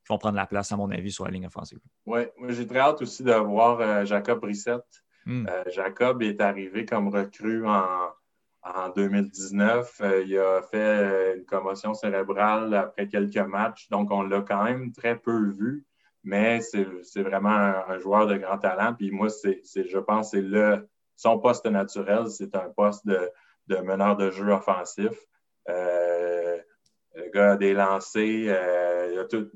Speaker 1: qui vont prendre la place, à mon avis, sur la ligne offensive.
Speaker 4: Oui, moi j'ai très hâte aussi de voir Jacob Brissette Hmm. Euh, Jacob est arrivé comme recrue en, 2019. Euh, il a fait euh, une commotion cérébrale après quelques matchs, donc on l'a quand même très peu vu, mais c'est vraiment un, joueur de grand talent. Puis moi, c'est, je pense que c'est son poste naturel, c'est un poste de, meneur de jeu offensif. Le gars a des lancers, il a tout,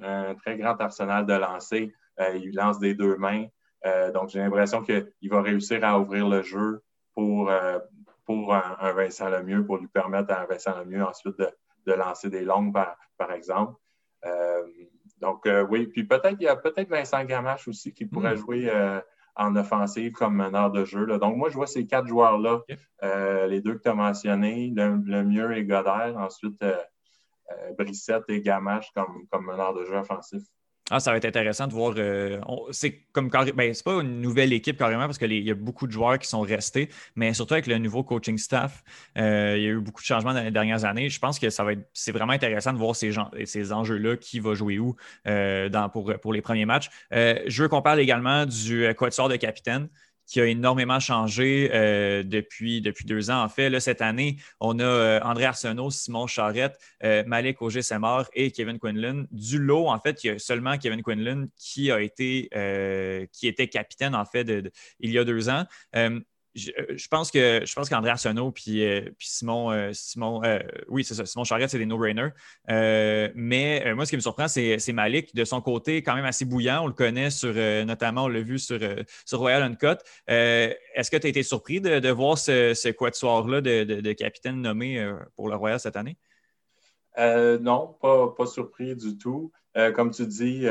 Speaker 4: un très grand arsenal de lancers. il lance des deux mains. Euh, donc, j'ai l'impression qu'il va réussir à ouvrir le jeu pour, euh, pour un, Vincent Lemieux, pour lui permettre à un Vincent Lemieux ensuite de, lancer des longues, par, exemple. Euh, donc, oui, puis peut-être il y a peut-être Vincent Gamache aussi qui pourrait hmm. jouer en offensive comme meneur de jeu. Donc, moi, je vois ces quatre joueurs-là, les deux que tu as mentionnés, Lemieux et Godard, ensuite Brissette et Gamache comme, comme meneur de jeu offensif.
Speaker 1: Ah, ça va être intéressant de voir. Euh, c'est comme ben, c'est pas une nouvelle équipe carrément parce qu'il y a beaucoup de joueurs qui sont restés, mais surtout avec le nouveau coaching staff, euh, il y a eu beaucoup de changements dans les dernières années. Je pense que ça va être c'est vraiment intéressant de voir ces, ces enjeux-là, qui va jouer où euh, dans, pour, pour les premiers matchs. je veux qu'on parle également du quatuor de capitaine qui a énormément changé euh, depuis, depuis deux ans. En fait, là, cette année, on a euh, André Arsenault, Simon Charrette, euh, Malik Auger-Semard et Kevin Quinlan. Du lot, en fait, il y a seulement Kevin Quinlan qui a été qui était capitaine, en fait, il y a deux ans. Euh, je, pense que je pense qu'André Arsenault puis, euh, Simon, euh, Simon oui, c'est ça, Simon Charrette, c'est des no-brainers. mais moi, ce qui me surprend, c'est Malik, de son côté, quand même assez bouillant. On le connaît sur, notamment, on l'a vu sur, Royal Uncut. Est-ce que tu as été surpris de, voir ce, ce quatuor-là de, capitaine nommé pour le Royal cette année?
Speaker 4: non, pas, surpris du tout. Comme tu dis,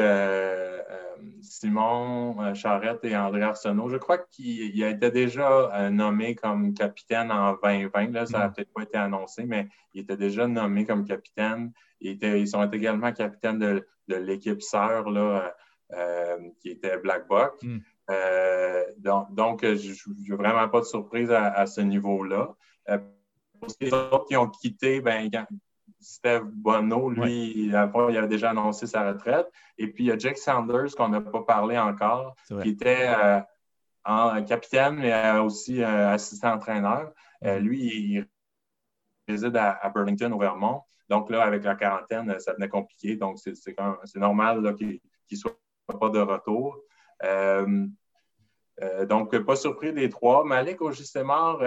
Speaker 4: Simon euh, Charrette et André Arsenault. Je crois qu'il a été déjà euh, nommé comme capitaine en 2020. Là, ça n'a mm. peut-être pas été annoncé, mais il était déjà nommé comme capitaine. ils sont également capitaines de, l'équipe sœur là, euh, qui était Black Buck. Mm. donc, je n'ai vraiment pas de surprise à, ce niveau-là. pour les autres qui ont quitté, ben, Steve Bono, lui, il avait déjà annoncé sa retraite. Et puis, il y a Jake Sanders, qu'on n'a pas parlé encore, qui était euh, en capitaine, mais euh, aussi euh, assistant-entraîneur. Mm-hmm. lui, il réside à, Burlington, au Vermont. Donc, là, avec la quarantaine, ça devenait compliqué. Donc, c'est normal qu'il ne soit pas de retour. donc, pas surpris des trois. Malik Ogisemar,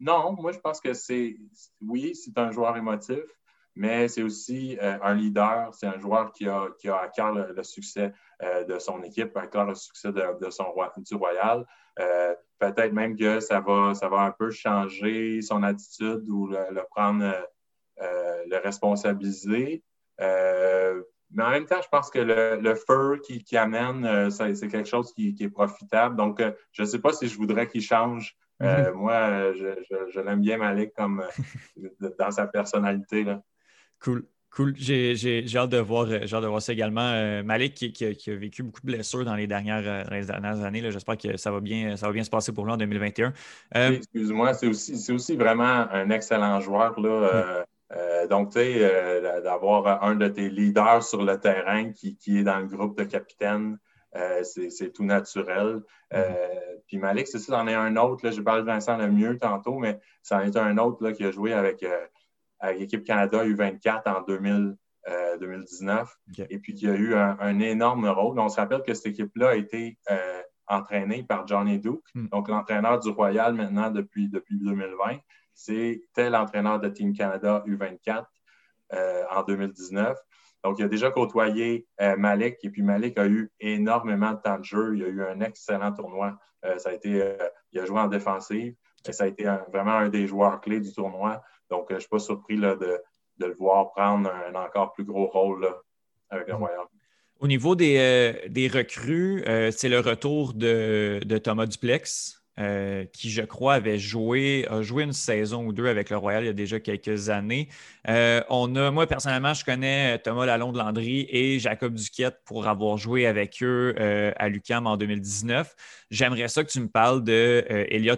Speaker 4: non, moi, je pense que c'est, oui, c'est un joueur émotif mais c'est aussi euh, un leader, c'est un joueur qui a, qui a à cœur le, succès euh, de son équipe, à cœur le succès de, son du Royal. Euh, peut-être même que ça va, ça va un peu changer son attitude ou le, prendre, le responsabiliser. mais en même temps, je pense que le, feu qui, qui amène, c'est quelque chose qui, est profitable. Donc, je ne sais pas si je voudrais qu'il change. moi, je, l'aime bien, Malik, comme dans sa personnalité. Là.
Speaker 1: Cool. Cool. J'ai hâte, de voir, euh, de voir ça également. Euh, Malik qui, a vécu beaucoup de blessures dans les dernières, euh, dernières années. J'espère que ça va, bien, ça va bien se passer pour lui en 2021.
Speaker 4: Excuse-moi, c'est aussi, aussi, vraiment un excellent joueur. Là, donc, tu sais, d'avoir un de tes leaders sur le terrain qui, est dans le groupe de capitaines, c'est tout naturel. puis Malik, c'est ça, c'en est un autre. Là, je parle de Vincent le mieux tantôt, mais c'en est un autre là, qui a joué avec avec l'équipe Canada U24 en 2019 euh, et puis qui a eu un, énorme rôle. On se rappelle que cette équipe-là a été euh, entraînée par Johnny Duke, hmm. donc l'entraîneur du Royal maintenant depuis, depuis 2020. C'était l'entraîneur de Team Canada U24 euh, en 2019. Donc, il a déjà côtoyé Malik et puis Malik a eu énormément de temps de jeu. Il a eu un excellent tournoi. ça a été, il a joué en défensive. ça a été vraiment un des joueurs clés du tournoi. Donc, je ne suis pas surpris là, de, le voir prendre un, encore plus gros rôle avec le mhm. Royal.
Speaker 1: Au niveau des, des recrues, c'est le retour de, de Thomas Duplex. Euh, qui, je crois, avait joué, a joué une saison ou deux avec le Royal il y a déjà quelques années. Euh, on a, moi, personnellement, je connais Thomas Lalonde-Landry et Jacob Duquette pour avoir joué avec eux euh, à l'UCAM en 2019. J'aimerais ça que tu me parles de Elliot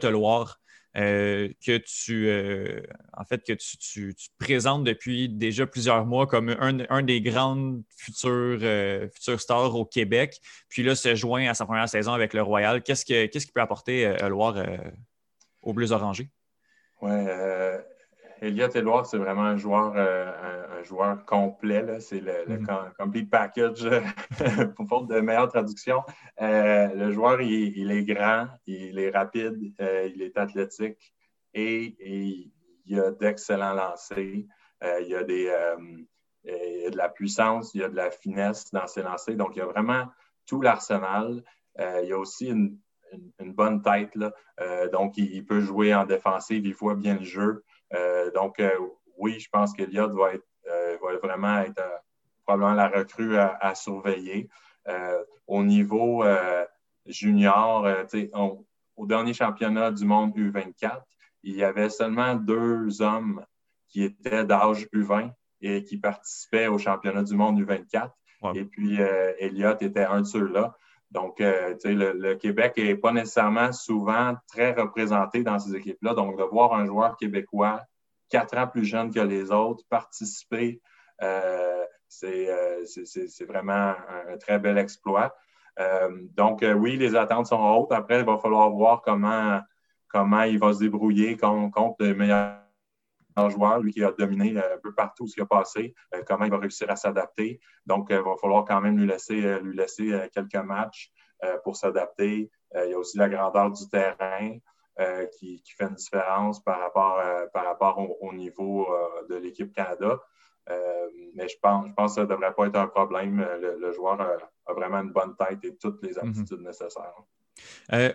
Speaker 1: euh, que tu euh, en fait que tu, présentes depuis déjà plusieurs mois comme un, des grandes futures, euh, futures stars au Québec. Puis là, se joint à sa première saison avec le Royal. Qu'est-ce qu'il ce peut apporter Loire aux Bleus Orangés?
Speaker 4: Oui, Elliott Edouard, c'est vraiment un joueur, un, joueur complet. C'est le, mm-hmm. complete package pour faute de meilleure traduction. le joueur, il, est grand, il est rapide, il est athlétique et, il a d'excellents lancers. il, y a des, de la puissance, il y a de la finesse dans ses lancers. Donc, il y a vraiment tout l'arsenal. il y a aussi une, bonne tête. donc, il, il, peut jouer en défensive, il voit bien le jeu. Euh, donc, euh, oui, je pense qu'Eliott va, être, euh, va vraiment être probablement la recrue à, surveiller. au niveau junior, au dernier championnat du monde U24, il y avait seulement deux hommes qui étaient d'âge U20 et qui participaient au championnat du monde U24. Et puis, Elliott était un de ceux-là. Donc, le, le, Québec n'est pas nécessairement souvent très représenté dans ces équipes-là. Donc, de voir un joueur québécois quatre ans plus jeune que les autres participer, euh, euh, c'est vraiment un, très bel exploit. Euh, donc, oui, les attentes sont hautes. Après, il va falloir voir comment, comment il va se débrouiller contre, contre les meilleurs joueurs, lui qui a dominé un peu partout ce qui a passé, comment il va réussir à s'adapter. Donc, il va falloir quand même lui laisser, lui laisser quelques matchs pour s'adapter. il y a aussi la grandeur du terrain. Euh, qui, fait une différence par rapport, euh, par rapport au, niveau euh, de l'équipe Canada. mais je pense, je pense que ça ne devrait pas être un problème. Le, joueur a, vraiment une bonne tête et toutes les mhm. aptitudes nécessaires.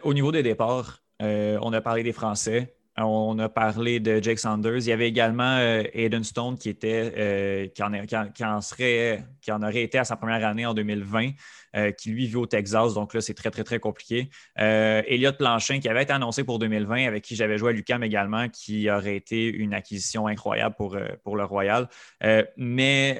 Speaker 1: au niveau des départs, on a parlé des Français. On a parlé de Jake Sanders. Il y avait également Aiden Stone qui était qui, en, serait, qui en aurait été à sa première année en 2020. Euh, qui lui vit au Texas. Donc là, c'est très, très, très compliqué. Euh, Elliot Planchin, qui avait été annoncé pour 2020, avec qui j'avais joué à l'UCAM également, qui aurait été une acquisition incroyable pour, euh, pour le Royal. mais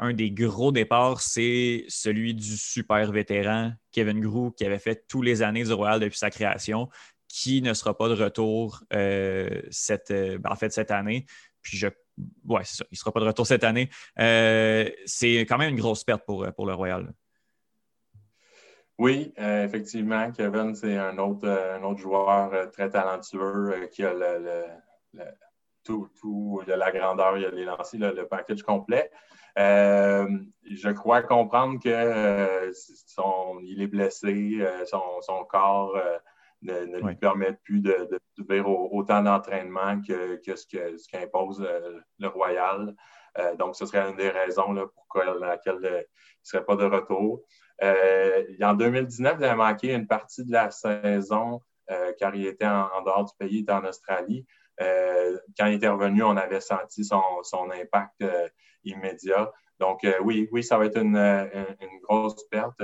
Speaker 1: un des gros départs, c'est celui du super vétéran Kevin Grou, qui avait fait tous les années du Royal depuis sa création, qui ne sera pas de retour cette, ben, en fait, cette année. Puis je ouais, c'est ça. Il ne sera pas de retour cette année. c'est quand même une grosse perte pour, pour le Royal.
Speaker 4: Oui, euh, effectivement, Kevin, c'est un autre, euh, un autre joueur euh, très talentueux qui a le, tout, tout, il a la grandeur, il a les lancers, le, package complet. je crois comprendre que son, il est blessé, son, corps ne, lui permet plus de, autant d'entraînement que, ce qu'impose le Royal. donc, ce serait une des raisons là, pour laquelle il ne serait pas de retour. Euh, en 2019, il a manqué une partie de la saison euh, car il était en, dehors du pays, il était en Australie. Euh, quand il était revenu, on avait senti son, impact immédiat. Donc, oui, oui, ça va être une, grosse perte,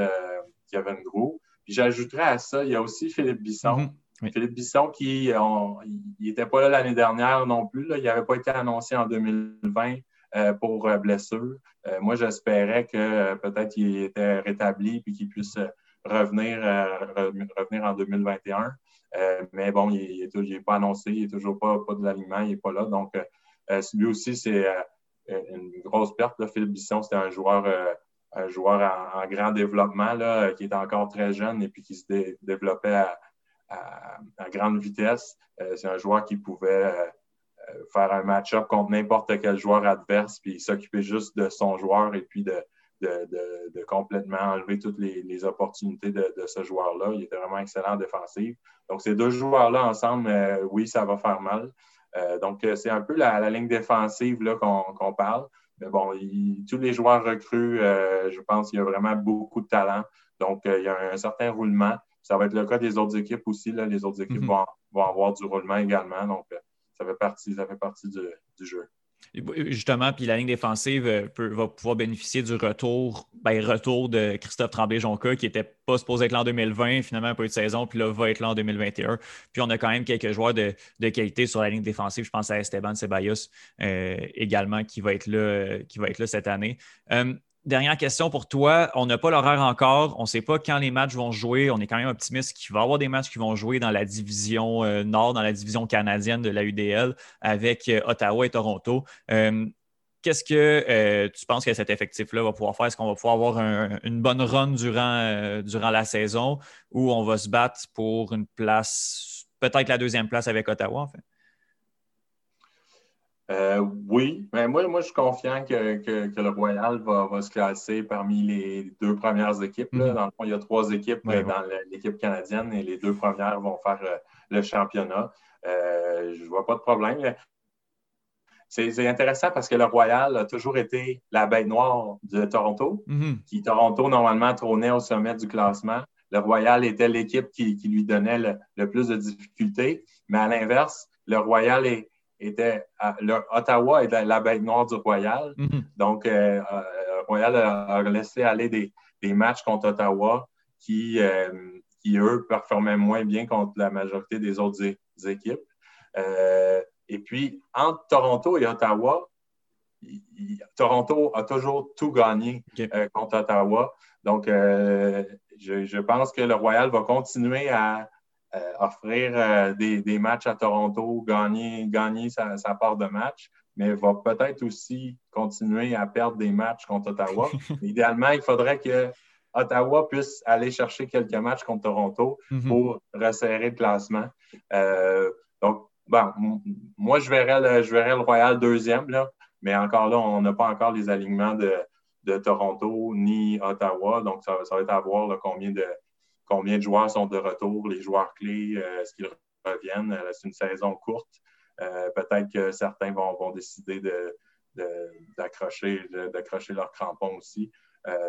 Speaker 4: Kevin Grou. Puis j'ajouterais à ça, il y a aussi Philippe Bisson. Mm-hmm. Philippe Bisson qui n'était pas là l'année dernière non plus. Il n'avait pas été annoncé en 2020. Euh, pour euh, blessure. Euh, moi, j'espérais que peut-être il était rétabli puis qu'il puisse revenir, revenir en 2021. mais bon, il n'est pas annoncé, il n'est toujours pas, pas de l'alignement, il n'est pas là. Donc, lui aussi, c'est une grosse perte. Là. Philippe Bisson, c'était un joueur, un joueur en, grand développement là, qui était encore très jeune et puis qui se développait à, grande vitesse. c'est un joueur qui pouvait faire un match-up contre n'importe quel joueur adverse, puis s'occuper juste de son joueur et puis de, complètement enlever toutes les, opportunités de, ce joueur-là. Il était vraiment excellent en défensive. Donc, ces deux joueurs-là ensemble, euh, oui, ça va faire mal. Euh, donc, euh, c'est un peu la, ligne défensive qu'on parle. Mais bon, tous les joueurs recrues, je pense qu'il y a vraiment beaucoup de talent. Donc, il y a un, certain roulement. ça va être le cas des autres équipes aussi. Là. Les autres équipes mm-hmm. vont, avoir du roulement également. Donc, ça fait partie, ça fait partie du jeu.
Speaker 1: Justement, puis la ligne défensive euh, va pouvoir bénéficier du retour, ben, retour de Christophe Tremblay-Jonca, qui n'était pas supposé être là en 2020, finalement, pas eu de saison, puis là, va être là en 2021. Puis on a quand même quelques joueurs de, qualité sur la ligne défensive. Je pense à Esteban Ceballos euh, également, qui va être là, euh, qui va être là cette année. Dernière question pour toi. On n'a pas l'horaire encore. On ne sait pas quand les matchs vont jouer. On est quand même optimiste qu'il va y avoir des matchs qui vont jouer dans la division euh, nord, dans la division canadienne de la UDL avec euh, Ottawa et Toronto. Euh, qu'est-ce que tu penses que cet effectif-là va pouvoir faire? Est-ce qu'on va pouvoir avoir une bonne run durant, durant la saison ou on va se battre pour une place, peut-être la deuxième place avec Ottawa, en fait?
Speaker 4: Euh, oui, mais moi, moi, je suis confiant que, le Royal va, se classer parmi les deux premières équipes. Mhm. Dans le fond, il y a trois équipes euh, dans l'équipe canadienne et les deux premières vont faire euh, le championnat. je ne vois pas de problème. C'est intéressant parce que le Royal a toujours été la bête noire de Toronto, mhm. qui Toronto normalement trônait au sommet du classement. Le Royal était l'équipe qui, lui donnait le, plus de difficultés, mais à l'inverse, le Royal est, était Ottawa est la bête noire du Royal. Mhm. Donc, euh, euh, Royal a, laissé aller des, matchs contre Ottawa qui, euh, qui, eux, performaient moins bien contre la majorité des autres équipes. et puis, entre Toronto et Ottawa, Toronto a toujours tout gagné contre Ottawa. Donc, je, pense que le Royal va continuer à, euh, offrir euh, des, matchs à Toronto, gagner, gagner sa, part de match, mais va peut-être aussi continuer à perdre des matchs contre Ottawa. Idéalement, il faudrait que Ottawa puisse aller chercher quelques matchs contre Toronto mhm. pour resserrer le classement. Euh, donc, bon, moi, je verrais, le, je verrais le Royal deuxième, là, mais encore là, on n'a pas encore les alignements de, Toronto ni Ottawa. Donc, ça, va être à voir combien de, combien de joueurs sont de retour, les joueurs clés, euh, est-ce qu'ils reviennent? Euh, c'est une saison courte. Euh, peut-être que certains vont, décider d'accrocher de, leurs crampons aussi.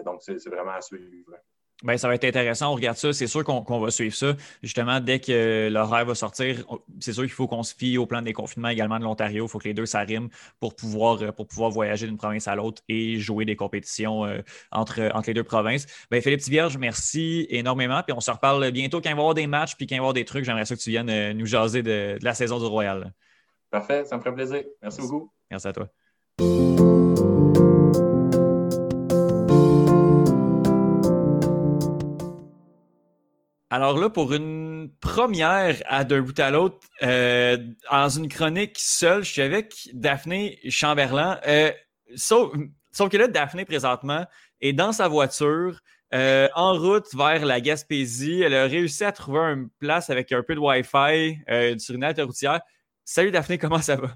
Speaker 4: donc, c'est vraiment à suivre.
Speaker 1: Bien, ça va être intéressant. On regarde ça. C'est sûr qu'on va suivre ça. Justement, dès que l'horaire va sortir, c'est sûr qu'il faut qu'on se fie au plan des confinements également de l'Ontario. Il faut que les deux s'arriment pour pouvoir, euh, pour pouvoir voyager d'une province à l'autre et jouer des compétitions euh, entre, entre les deux provinces. Bien, Philippe Tivierge, merci énormément. Puis on se reparle bientôt quand il va y avoir des matchs puis quand il va y avoir des trucs. J'aimerais ça que tu viennes euh, nous jaser de, de la saison du Royal.
Speaker 4: Parfait, ça me ferait plaisir. Merci beaucoup.
Speaker 1: Merci à toi. Alors là, pour une première à d'un bout à l'autre, euh, dans une chronique seule, je suis avec Daphné Chamberlain. Euh, sauf, que là, Daphné, présentement, est dans sa voiture, euh, en route vers la Gaspésie. Elle a réussi à trouver une place avec un peu de Wi-Fi sur une halte routière. Salut Daphné, comment ça va?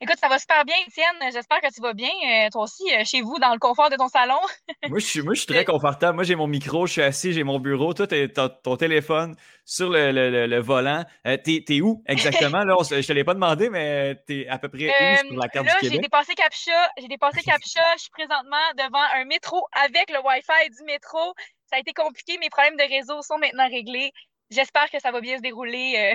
Speaker 5: Écoute, ça va super bien, Étienne. J'espère que tu vas bien. Euh, toi aussi, euh, chez vous, dans le confort de ton salon.
Speaker 1: moi, je suis, moi, je suis très confortable. Moi, j'ai mon micro, je suis assis, j'ai mon bureau. Toi, tu as ton téléphone sur le, le, volant. Euh, t'es, es où exactement? Là, je te l'ai pas demandé, mais tu es à peu près où sur la carte
Speaker 5: là,
Speaker 1: du Québec?
Speaker 5: J'ai dépassé Captcha. J'ai dépassé Captcha. Je suis présentement devant un métro avec le Wi-Fi du métro. Ça a été compliqué. Mes problèmes de réseau sont maintenant réglés. J'espère que ça va bien se dérouler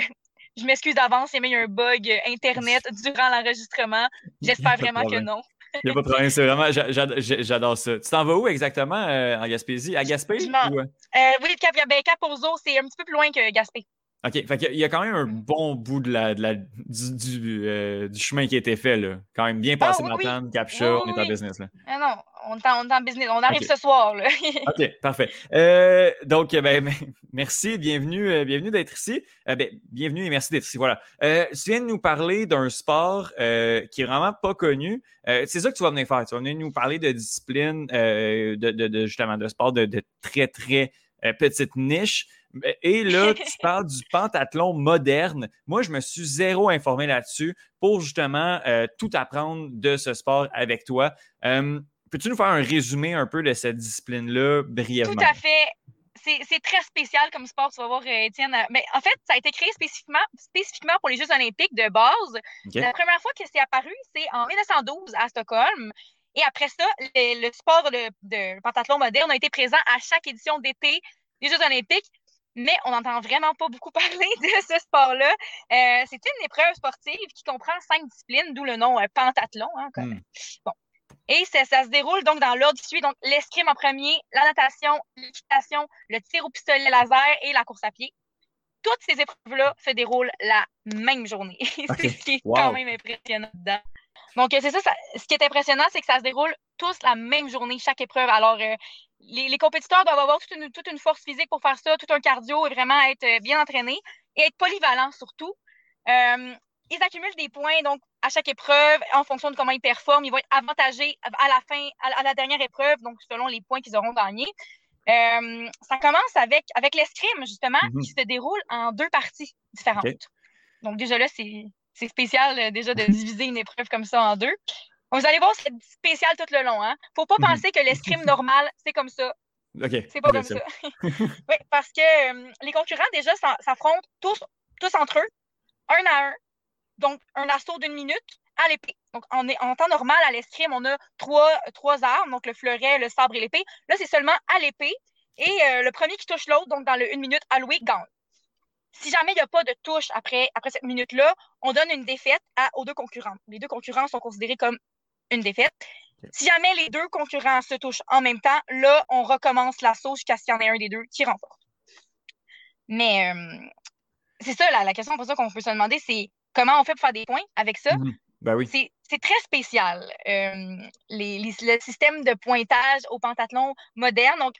Speaker 5: je m'excuse d'avance, il y a eu un bug Internet durant l'enregistrement. J'espère vraiment que non.
Speaker 1: Il n'y a pas de problème, c'est vraiment, j'adore ça. Tu t'en vas où exactement euh, en Gaspésie? À Gaspé?
Speaker 5: Ou... Euh? Euh, oui, Cap, ben, Cap c'est un petit peu plus loin que Gaspé.
Speaker 1: OK. Fait il y a quand même un bon bout de la, du, euh, du, chemin qui a été fait. Là. Quand même bien passé ah, oui, Capture, on est en business. Là.
Speaker 5: Ah non, on est, en, business. On arrive ce soir. Là.
Speaker 1: OK, parfait. Euh, donc, ben, merci, bienvenue, euh, bienvenue d'être ici. Ben, bienvenue et merci d'être ici. Voilà. tu viens de nous parler d'un sport qui est vraiment pas connu. c'est ça que tu vas venir faire. Tu vas venir nous parler de discipline, de, de, de, justement, de sport de, de très, très petite niche. Et là, tu parles du pentathlon moderne. Moi, je me suis zéro informé là-dessus pour justement euh, tout apprendre de ce sport avec toi. Peux-tu nous faire un résumé un peu de cette discipline-là brièvement?
Speaker 5: Tout à fait. C'est très spécial comme sport, tu vas voir, euh, Étienne. Mais en fait, ça a été créé spécifiquement, spécifiquement pour les Jeux olympiques de base. La première fois que c'est apparu, c'est en 1912 à Stockholm. Et après ça, le, sport de, de pentathlon moderne a été présent à chaque édition d'été des Jeux olympiques mais on n'entend vraiment pas beaucoup parler de ce sport-là. Euh, c'est une épreuve sportive qui comprend cinq disciplines, d'où le nom euh, pentathlon. Hein, hmm. Bon. Et ça, se déroule donc dans l'ordre qui suit. Donc, l'escrime en premier, la natation, l'équitation, le tir au pistolet laser et la course à pied. Toutes ces épreuves-là se déroulent la même journée. c'est ce qui est quand même impressionnant dedans. Donc, c'est ça, Ce qui est impressionnant, c'est que ça se déroule tous la même journée, chaque épreuve. Alors, euh, les, compétiteurs doivent avoir toute une, force physique pour faire ça, tout un cardio et vraiment être euh, bien entraînés et être polyvalents surtout. Euh, ils accumulent des points donc à chaque épreuve en fonction de comment ils performent. Ils vont être avantagés à la fin, à, la dernière épreuve, donc selon les points qu'ils auront gagnés. ça commence avec, avec l'escrime, justement, mm-hmm. qui se déroule en deux parties différentes. Donc, déjà là, c'est spécial euh, déjà de diviser une épreuve comme ça en deux. Vous allez voir, c'est spécial tout le long. Hein? Faut pas mhm. penser que l'escrime normal, c'est comme ça. C'est pas comme ça. oui, parce que euh, les concurrents, déjà, s'affrontent tous, tous entre eux, un à un. Donc, un assaut d'une minute à l'épée. Donc, en, en, temps normal, à l'escrime, on a trois, trois armes, donc le fleuret, le sabre et l'épée. Là, c'est seulement à l'épée. Et euh, le premier qui touche l'autre, donc dans le une minute allouée, gagne. Si jamais il n'y a pas de touche après, après cette minute-là, on donne une défaite à, aux deux concurrents. Les deux concurrents sont considérés comme une défaite. Si jamais les deux concurrents se touchent en même temps, là, on recommence l'assaut jusqu'à ce qu'il y en ait un des deux qui remporte. Mais euh, c'est ça, la question pour ça qu'on peut se demander, c'est comment on fait pour faire des points avec ça?
Speaker 1: Mhm. Ben oui.
Speaker 5: C'est très spécial, euh, les, le système de pointage au pentathlon moderne. Donc,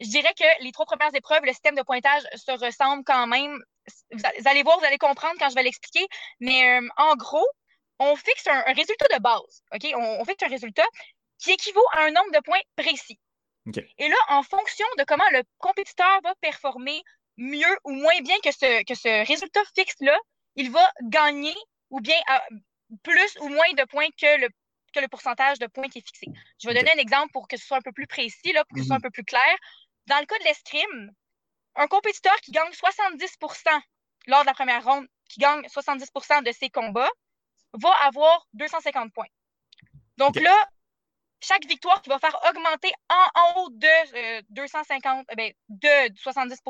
Speaker 5: je dirais que les trois premières épreuves, le système de pointage se ressemble quand même vous allez voir, vous allez comprendre quand je vais l'expliquer. Mais euh, en gros, on fixe un, résultat de base. OK? On, fixe un résultat qui équivaut à un nombre de points précis. Et là, en fonction de comment le compétiteur va performer mieux ou moins bien que ce, que ce résultat fixe-là, il va gagner ou bien plus ou moins de points que le, que le pourcentage de points qui est fixé. Je vais donner un exemple pour que ce soit un peu plus précis, là, pour que ce soit un peu plus clair. Dans le cas de l'escrime, un compétiteur qui gagne 70% lors de la première ronde, qui gagne 70% de ses combats, va avoir 250 points. Donc là, chaque victoire qui va faire augmenter en, haut de 250, euh, eh de 70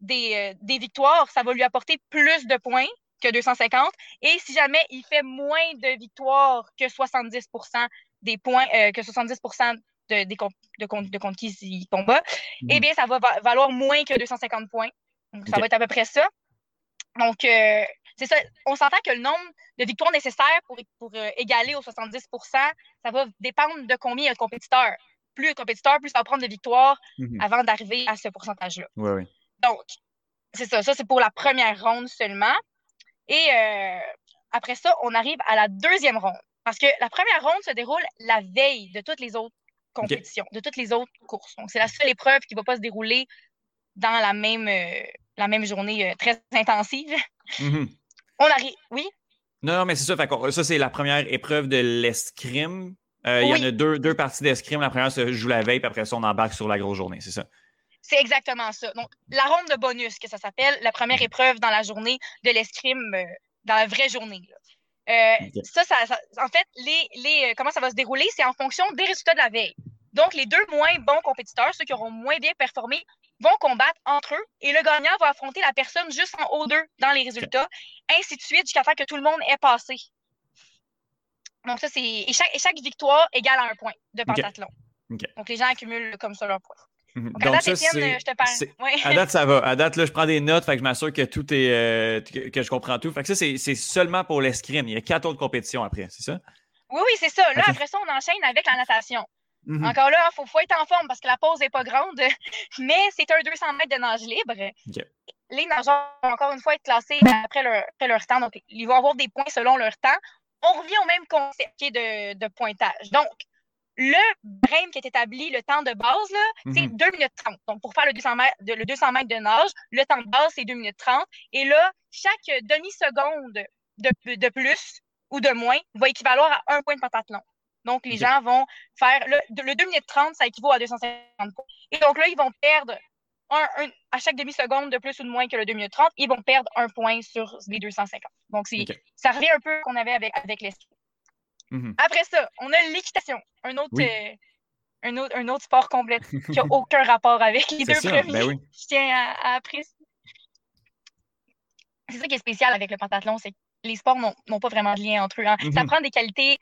Speaker 5: des, euh, des victoires, ça va lui apporter plus de points que 250. Et si jamais il fait moins de victoires que 70 des points, euh, que 70 de, de, contre, de qui il combat, eh mhm. bien, ça va valoir moins que 250 points. Donc, ça va être à peu près ça. Donc, euh, c'est ça. On s'entend que le nombre de victoires nécessaires pour, pour euh, égaler aux 70% ça va dépendre de combien il y a de compétiteurs. Plus il y a de compétiteurs, plus ça va prendre de victoires mhm. avant d'arriver à ce pourcentage-là. Donc, c'est ça. Ça, c'est pour la première ronde seulement. Et euh, après ça, on arrive à la deuxième ronde. Parce que la première ronde se déroule la veille de toutes les autres compétition, de toutes les autres courses. Donc, c'est la seule épreuve qui ne va pas se dérouler dans la même, euh, la même journée euh, très intensive. Mm-hmm. On arrive. Oui?
Speaker 1: Non, non, mais c'est ça. ça, c'est la première épreuve de l'escrime. Il y en a deux, deux parties d'escrime. La première se joue la veille, puis après ça, on embarque sur la grosse journée, c'est ça?
Speaker 5: C'est exactement ça. Donc, la ronde de bonus, que ça s'appelle, la première épreuve dans la journée de l'escrime, dans la vraie journée. ça, ça, en fait, les, les, comment ça va se dérouler, c'est en fonction des résultats de la veille. Donc, les deux moins bons compétiteurs, ceux qui auront moins bien performé, vont combattre entre eux et le gagnant va affronter la personne juste en haut d'eux dans les résultats, ainsi de suite jusqu'à faire que tout le monde est passé. Donc, ça, c'est. Et chaque, victoire égale à un point de pentathlon. Donc, les gens accumulent comme ça leurs points. Mhm. Donc, à date, Étienne, je te parle.
Speaker 1: À date, ça va. À date, là, je prends des notes, fait que je m'assure que tout est. Euh, que, je comprends tout. Fait que ça, c'est seulement pour l'escrime. Il y a quatre autres compétitions après, c'est ça?
Speaker 5: Oui, oui, c'est ça. Là, après ça, on enchaîne avec la natation. Mhm. Encore là, il faut, être en forme parce que la pause n'est pas grande, mais c'est un 200 mètres de nage libre. Les nageurs vont encore une fois être classés après leur, temps, donc ils vont avoir des points selon leur temps. On revient au même concept de, de pointage. Donc, le brain qui est établi, le temps de base, c'est 2 mhm. minutes 30. Donc, pour faire le 200 mètres de, le 200 mètres de nage, le temps de base, c'est 2 minutes 30. Et là, chaque demi-seconde de, de, plus ou de moins va équivaloir à un point de pentathlon. Donc, les gens vont faire le, 2 minutes 30, ça équivaut à 250 points. Et donc là, ils vont perdre un, à chaque demi-seconde de plus ou de moins que le 2 minutes 30, ils vont perdre un point sur les 250. Donc, ça revient un peu qu'on avait avec, avec mm-hmm. Après ça, on a l'équitation, un autre, euh, un autre, un autre sport complet qui n'a aucun rapport avec les deux premiers. Ben Je tiens à, apprécier. C'est ça qui est spécial avec le pentathlon, c'est que les sports n'ont pas vraiment de lien entre eux. Hein. Ça mm-hmm. prend des qualités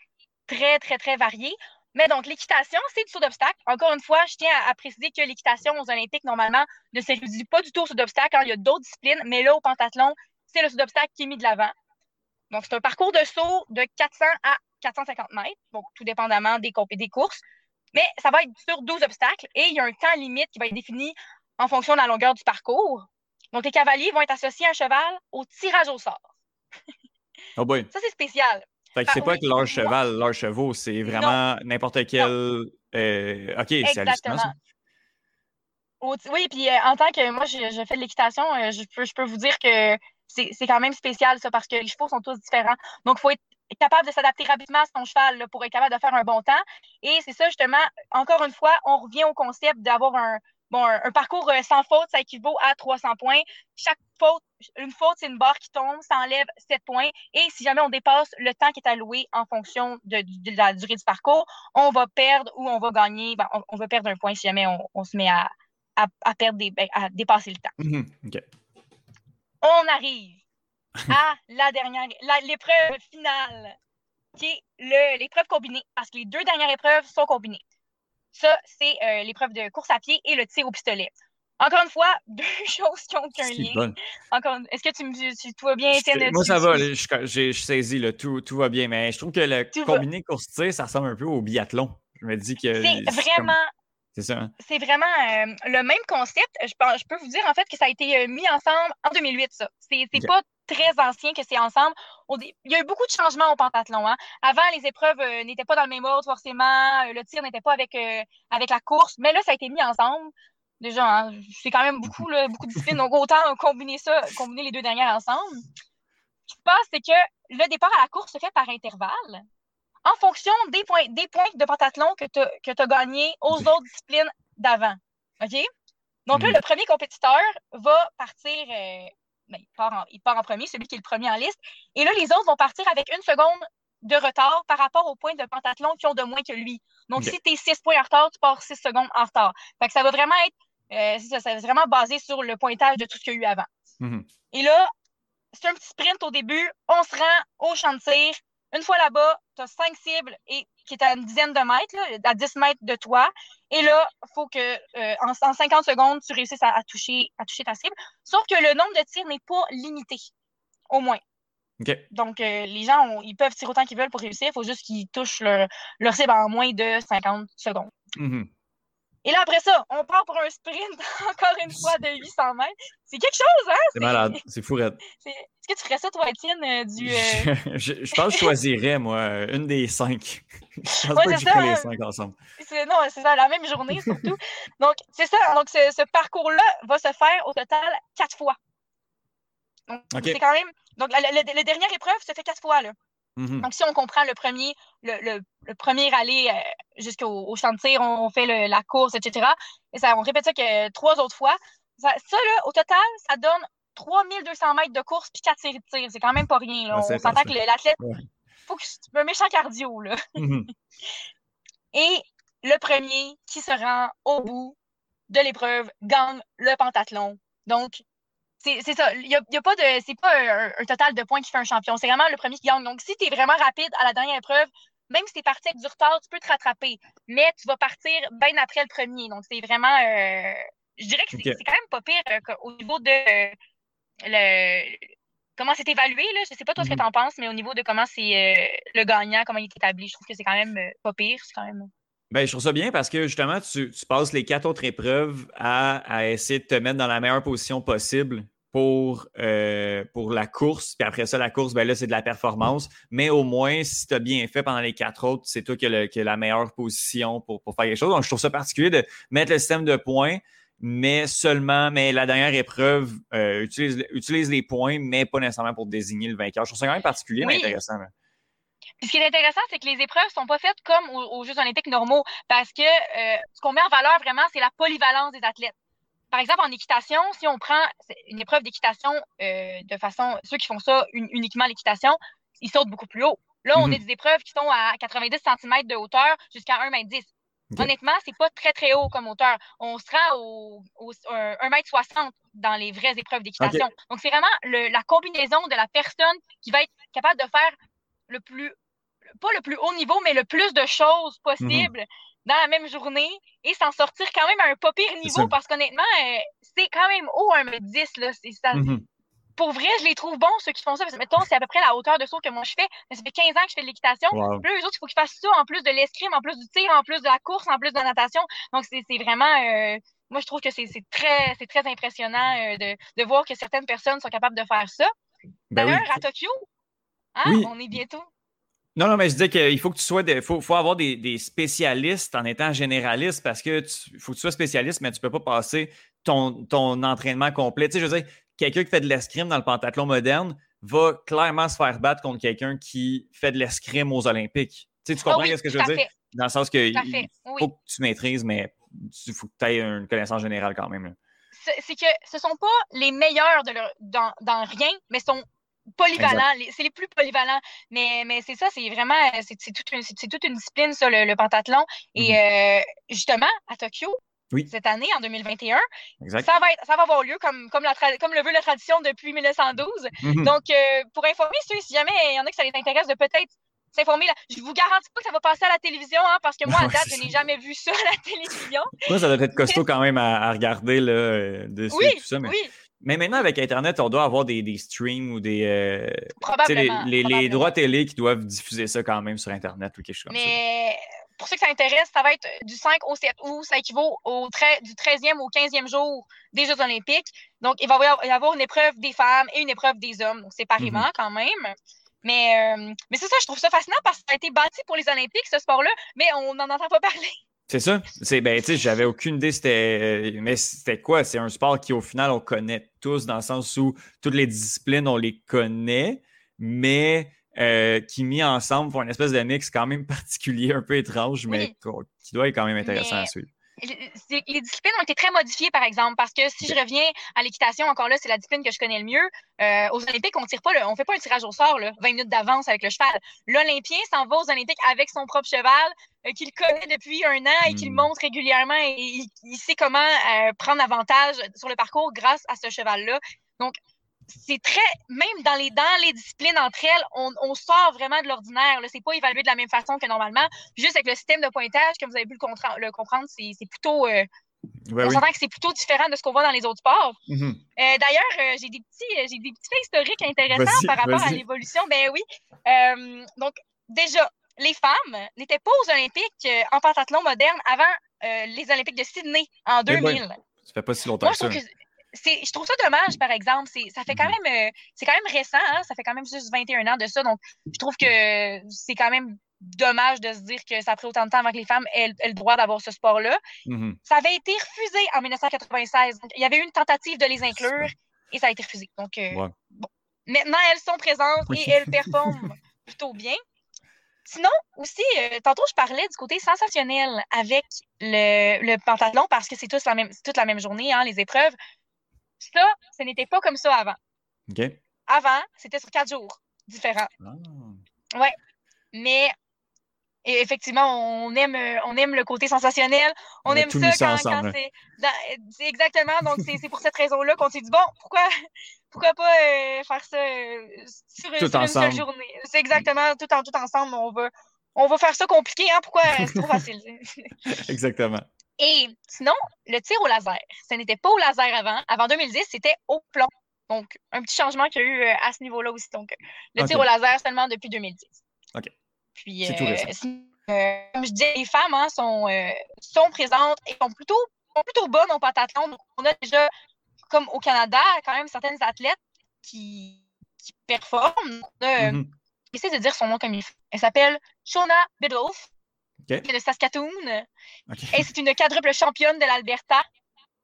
Speaker 5: très, très, très variées. Mais donc, l'équitation, c'est du saut d'obstacle. Encore une fois, je tiens à, préciser que l'équitation aux Olympiques, normalement, ne se réduit pas du tout au saut d'obstacle. Hein. Il y a d'autres disciplines, mais là, au pentathlon, c'est le saut d'obstacle qui est mis de l'avant. Donc, c'est un parcours de saut de 400 à 450 mètres, donc tout dépendamment des, des courses. Mais ça va être sur 12 obstacles et il y a un temps limite qui va être défini en fonction de la longueur du parcours. Donc, les cavaliers vont être associés à un cheval au tirage au sort.
Speaker 1: Oh boy.
Speaker 5: Ça, c'est spécial.
Speaker 1: Fait que c'est pas que leur cheval, leur chevaux, c'est vraiment n'importe quel. Euh, OK, c'est hallucinant.
Speaker 5: Oui, puis euh, en tant que moi, je, fais de l'équitation, euh, je, peux, je peux vous dire que c'est quand même spécial, ça, parce que les chevaux sont tous différents. Donc, il faut être capable de s'adapter rapidement à son cheval pour être capable de faire un bon temps. Et c'est ça, justement, encore une fois, on revient au concept d'avoir un, bon, un, parcours euh, sans faute, ça équivaut à 300 points. Chaque faute, une faute, c'est une barre qui tombe, ça enlève 7 points. Et si jamais on dépasse le temps qui est alloué en fonction de, la durée du parcours, on va perdre ou on va gagner, ben, on, va perdre un point si jamais on, se met à, à, perdre des, ben, à dépasser le temps.
Speaker 1: Mhm,
Speaker 5: on arrive à la dernière, l'épreuve finale, qui est l'épreuve combinée, parce que les deux dernières épreuves sont combinées. Ça, c'est euh, l'épreuve de course à pied et le tir au pistolet. Encore une fois, deux choses qui n'ont aucun lien. Encore, est-ce que tu, me tout va bien, Étienne?
Speaker 1: Moi, ça va. J'ai saisi, le tout, tout va bien. Mais je trouve que le combiné course-tir, ça ressemble un peu au biathlon. Je me dis que.
Speaker 5: C'est vraiment.
Speaker 1: C'est ça. Hein?
Speaker 5: C'est vraiment euh, le même concept. Je, je, peux vous dire en fait que ça a été euh, mis ensemble en 2008, ça. C'est pas très ancien que c'est ensemble. Il y a eu beaucoup de changements au pentathlon. Hein. Avant, les épreuves euh, n'étaient pas dans le même ordre forcément. le tir n'était pas avec, avec la course. Mais là, ça a été mis ensemble. Déjà, hein, c'est quand même beaucoup, beaucoup de disciplines. Donc, autant combiner ça, combiner les deux dernières ensemble. Ce qui se passe, c'est que le départ à la course se fait par intervalle en fonction des points, des points de pentathlon que tu as, gagnés aux autres disciplines d'avant. OK? Donc là, le premier compétiteur va partir, euh, ben, il, part en, il, part en, premier, celui qui est le premier en liste. Et là, les autres vont partir avec une seconde de retard par rapport aux points de pentathlon qui ont de moins que lui. Donc, si tu es 6 points en retard, tu pars 6 secondes en retard. Fait que ça va vraiment être, euh, ça, ça va vraiment basé sur le pointage de tout ce qu'il y a eu avant.
Speaker 1: Mm-hmm.
Speaker 5: Et là, c'est un petit sprint au début. On se rend au champ de tir. Une fois là-bas, tu as cinq cibles et, qui est à une dizaine de mètres, à 10 mètres de toi. Et là, il faut que euh, en, 50 secondes, tu réussisses à, toucher, à toucher ta cible. Sauf que le nombre de tirs n'est pas limité, au moins. Donc, euh, les gens, ils peuvent tirer autant qu'ils veulent pour réussir. Il faut juste qu'ils touchent leur, cible en moins de 50 secondes.
Speaker 1: Mm-hmm.
Speaker 5: Et là, après ça, on part pour un sprint, encore une fois, de 800 mètres. C'est quelque chose, hein?
Speaker 1: C'est malade, c'est fou,
Speaker 5: Est-ce que tu ferais ça, toi, Étienne, euh, du... Euh?
Speaker 1: je, pense que je choisirais, moi, une des cinq. je pense pas que je ferais les hein. cinq ensemble.
Speaker 5: Non, c'est ça, la même journée, surtout. Donc, c'est ça. Donc, ce, parcours-là va se faire au total quatre fois. Donc, c'est quand même... Donc, la, la, dernière épreuve se fait quatre fois, là.
Speaker 1: Mm-hmm.
Speaker 5: Donc, si on comprend le premier, le, le, premier aller euh, jusqu'au au chantier, on, fait la course, etc. Et ça, on répète ça que trois autres fois. Ça, là, au total, ça donne 3200 mètres de course puis 4 séries de tir. C'est quand même pas rien. Là. on s'entend que l'athlète, faut que un méchant cardio. Là.
Speaker 1: Mm-hmm.
Speaker 5: Et le premier qui se rend au bout de l'épreuve gagne le pentathlon. Donc, c'est ça. Il y a, pas de. C'est pas un, total de points qui fait un champion. C'est vraiment le premier qui gagne. Donc, si tu es vraiment rapide à la dernière épreuve, même si tu es parti avec du retard, tu peux te rattraper. Mais tu vas partir bien après le premier. Donc, c'est vraiment. Euh, je dirais que c'est quand même pas pire euh, au niveau de le, comment c'est évalué. Là? Je sais pas toi ce que mm-hmm. tu en penses, mais au niveau de comment c'est euh, le gagnant, comment il est établi, je trouve que c'est quand même pas pire. C'est quand même.
Speaker 1: Ben, je trouve ça bien parce que justement, tu, passes les quatre autres épreuves à, à, essayer de te mettre dans la meilleure position possible pour, euh, pour la course. Puis après ça, la course, ben là, c'est de la performance. Mais au moins, si tu as bien fait pendant les quatre autres, c'est toi qui as, la meilleure position pour, pour, faire quelque chose. Donc, je trouve ça particulier de mettre le système de points, mais seulement, mais la dernière épreuve euh, utilise, utilise les points, mais pas nécessairement pour désigner le vainqueur. Je trouve ça quand même particulier, mais intéressant.
Speaker 5: Ce qui est intéressant, c'est que les épreuves ne sont pas faites comme aux, Jeux olympiques normaux parce que euh, ce qu'on met en valeur vraiment, c'est la polyvalence des athlètes par exemple, en équitation, si on prend une épreuve d'équitation euh, de façon, ceux qui font ça uniquement l'équitation, ils sautent beaucoup plus haut. Là, on a mhm. des épreuves qui sont à 90 cm de hauteur jusqu'à 1 m 10. Honnêtement, c'est pas très, très haut comme hauteur. On sera au, au 1m60 dans les vraies épreuves d'équitation. Donc, c'est vraiment la combinaison de la personne qui va être capable de faire le plus, pas le plus haut niveau, mais le plus de choses possibles dans la même journée et s'en sortir quand même à un pas pire niveau parce qu'honnêtement, euh, c'est quand même haut un m 10. Là. Ça, mm-hmm. Pour vrai, je les trouve bons, ceux qui font ça. Parce que, mettons, c'est à peu près la hauteur de saut que moi je fais. Mais ça fait 15 ans que je fais de l'équitation. Puis là, eux autres, il faut qu'ils fassent ça en plus de l'escrime, en plus du tir, en plus de la course, en plus de la natation. Donc, c'est vraiment. Euh, moi, je trouve que c'est très, très impressionnant euh, de, de, voir que certaines personnes sont capables de faire ça. Ben D'ailleurs, à Tokyo, hein, on est bientôt.
Speaker 1: Non, non, mais je disais qu'il faut que tu sois. Il faut, faut, avoir des, spécialistes en étant généraliste parce que faut que tu sois spécialiste, mais tu ne peux pas passer ton, ton entraînement complet. Tu sais, je veux dire, quelqu'un qui fait de l'escrime dans le pentathlon moderne va clairement se faire battre contre quelqu'un qui fait de l'escrime aux Olympiques. Tu, sais, tu comprends ce que je veux dire? Dans le sens que il faut que tu maîtrises, mais il faut que tu aies une connaissance générale quand même.
Speaker 5: C'est que ce ne sont pas les meilleurs de dans, dans rien, mais sont polyvalents. C'est les plus polyvalents. Mais, mais c'est ça, c'est vraiment, c'est toute, une, toute une discipline, ça, le, pentathlon. Et mm-hmm. euh, justement, à Tokyo, cette année, en 2021, ça va, être, ça va avoir lieu comme, comme, la comme le veut la tradition depuis 1912. Mm-hmm. Donc, euh, pour informer ceux, si jamais il y en a qui ça les intéresse de peut-être s'informer. Je vous garantis pas que ça va passer à la télévision, hein, parce que moi, à date, je n'ai jamais vu ça à la télévision.
Speaker 1: Moi, ça doit être costaud quand même à, regarder là, euh, dessus
Speaker 5: oui,
Speaker 1: tout ça.
Speaker 5: Mais... Oui.
Speaker 1: Mais maintenant, avec Internet, on doit avoir des, des streams ou des.
Speaker 5: Euh, probablement,
Speaker 1: les, les, droits télé qui doivent diffuser ça quand même sur Internet ou quelque chose comme
Speaker 5: ça. Mais pour ceux que ça intéresse, ça va être du 5 au 7 août. Ça équivaut au du 13e au 15e jour des Jeux Olympiques. Donc, il va y avoir une épreuve des femmes et une épreuve des hommes, donc séparément mm-hmm. quand même. Mais, euh, mais c'est ça, je trouve ça fascinant parce que ça a été bâti pour les Olympiques, ce sport-là, mais on n'en entend pas parler.
Speaker 1: C'est ça. C'est ben, tu sais, j'avais aucune idée c'était euh, mais c'était quoi? C'est un sport qui au final on connaît tous dans le sens où toutes les disciplines on les connaît, mais euh, qui mis ensemble font une espèce de mix quand même particulier, un peu étrange, mais qui doit être quand même intéressant à suivre
Speaker 5: les disciplines ont été très modifiées, par exemple, parce que si je reviens à l'équitation, encore là, c'est la discipline que je connais le mieux. Euh, aux Olympiques, on tire pas, on fait pas un tirage au sort, là, 20 minutes d'avance avec le cheval. L'Olympien s'en va aux Olympiques avec son propre cheval, euh, qu'il connaît depuis un an et qu'il hmm. monte régulièrement et il, sait comment euh, prendre avantage sur le parcours grâce à ce cheval-là. Donc, c'est très, même dans les, dans les disciplines entre elles, on, sort vraiment de l'ordinaire. C'est pas évalué de la même façon que normalement. Juste avec le système de pointage, comme vous avez pu le, comprendre, c'est plutôt. Euh, on s'entend que c'est plutôt différent de ce qu'on voit dans les autres sports. Mm-hmm. Euh, d'ailleurs, euh, j'ai des petits, j'ai des petits faits historiques intéressants par rapport à l'évolution. Ben oui. donc, déjà, les femmes n'étaient pas aux Olympiques en pentathlon moderne avant les Olympiques de Sydney en 2000. Eh
Speaker 1: ça fait pas si longtemps que ça
Speaker 5: je trouve ça dommage, par exemple. Ça fait quand mm-hmm. même, euh, c'est quand même récent, hein. ça fait quand même juste 21 ans de ça. Donc, je trouve que c'est quand même dommage de se dire que ça a pris autant de temps avant que les femmes aient, le droit d'avoir ce sport-là. Mm-hmm. Ça avait été refusé en 1996. il y avait eu une tentative de les inclure et ça a été refusé. Donc, euh, maintenant, elles sont présentes et elles performent plutôt bien. Sinon, aussi, euh, tantôt, je parlais du côté sensationnel avec le, le pantalon parce que c'est toute la même, toute la même journée, hein, les épreuves. Ça, ce n'était pas comme ça avant.
Speaker 1: OK.
Speaker 5: Avant, c'était sur quatre jours différents. Ah. Ouais. Mais effectivement, on aime, on aime le côté sensationnel. On, aime ça quand, quand c'est. Exactement. Donc, c'est pour cette raison-là qu'on s'est dit bon, pourquoi, pourquoi pas euh, faire ça euh, sur, une seule journée? C'est exactement tout, en, tout ensemble. On va, on va faire ça compliqué. Hein? Pourquoi c'est trop facile?
Speaker 1: exactement.
Speaker 5: Et sinon, le tir au laser, ce n'était pas au laser avant. Avant 2010, c'était au plomb. Donc, un petit changement qu'il y a eu euh, à ce niveau-là aussi. Donc, le tir au laser seulement depuis 2010.
Speaker 1: OK.
Speaker 5: Puis, euh, euh, comme je disais, les femmes hein, sont, sont présentes et sont plutôt, plutôt bonnes au pentathlon. Donc, on a déjà, comme au Canada, quand même certaines athlètes qui, qui performent. On a, mm de dire son nom comme il faut. Elle s'appelle Shona Biddulph de Saskatoon. Et c'est une quadruple championne de l'Alberta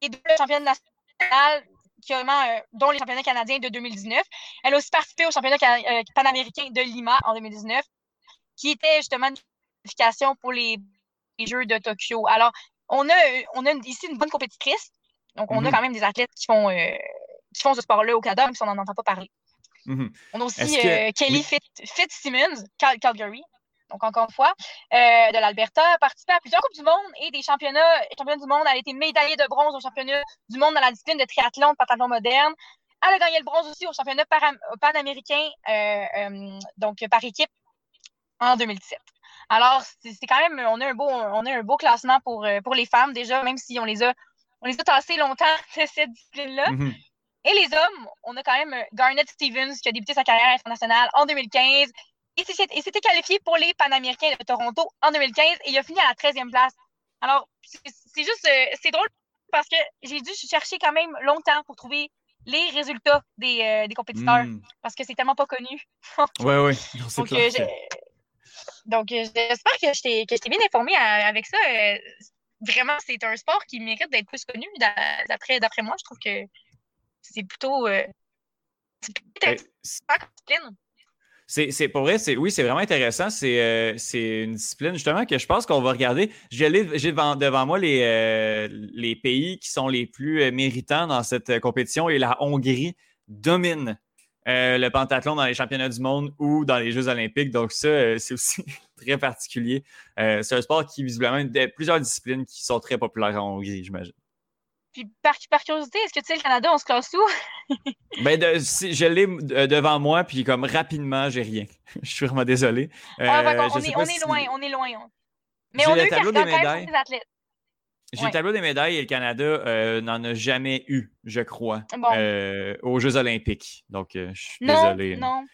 Speaker 5: et double championne nationale, euh, dont les championnats canadiens de 2019. Elle a aussi participé au championnat euh, panaméricain de Lima en 2019, qui était justement une qualification pour les, Jeux de Tokyo. Alors, on a, on a ici une bonne compétitrice. Donc, on a mm-hmm. quand même des athlètes qui font, euh, qui font ce sport-là au Canada, même si on n'en entend pas parler. Mm-hmm. On a aussi Kelly Fitzsimmons, Calgary, donc encore une fois, de l'Alberta, a participé à plusieurs Coupes du Monde et des championnats, du monde. Elle a été médaillée de bronze au championnat du monde dans la discipline de triathlon, de pentathlon moderne. Elle a gagné le bronze aussi au championnat panaméricain, donc par équipe, en 2017. Alors, c'est quand même, on a un beau, on a un beau classement pour, pour les femmes déjà, même si on les a, on les a tassées longtemps de cette discipline-là. Mm-hmm. Et les hommes, on a quand même euh, Garnett Stevens qui a débuté sa carrière internationale en 2015. Il s'était qualifié pour les Panaméricains de Toronto en 2015 et il a fini à la 13e place. Alors, c'est juste, euh, c'est drôle parce que j'ai dû chercher quand même longtemps pour trouver les résultats des, euh, compétiteurs hmm. parce que c'est tellement pas connu.
Speaker 1: oui, oui. Donc,
Speaker 5: donc j'espère que je t'ai bien informé avec ça. vraiment, c'est un sport qui mérite d'être plus connu d'après moi. Je trouve que c'est plutôt. Euh,
Speaker 1: c'est c'est pour vrai, oui, c'est vraiment intéressant. Euh, c'est une discipline justement que je pense qu'on va regarder. J'ai devant, moi les, euh, les pays qui sont les plus méritants dans cette compétition et la Hongrie domine le pentathlon dans les championnats du monde ou dans les Jeux olympiques. Donc ça, c'est aussi très particulier. c'est un sport qui visiblement a plusieurs disciplines qui sont très populaires en Hongrie, j'imagine.
Speaker 5: Puis par, curiosité, est-ce que tu sais, le Canada, on se classe où?
Speaker 1: ben, je l'ai euh, devant moi, puis comme rapidement, j'ai rien. je suis vraiment désolé.
Speaker 5: ah, euh, on, est, on est loin, on est loin. Mais on a eu tableau des médailles. Des athlètes.
Speaker 1: J'ai le tableau des médailles et le Canada euh, n'en a jamais eu, je crois, aux Jeux olympiques. Donc, je suis désolé.
Speaker 5: Non,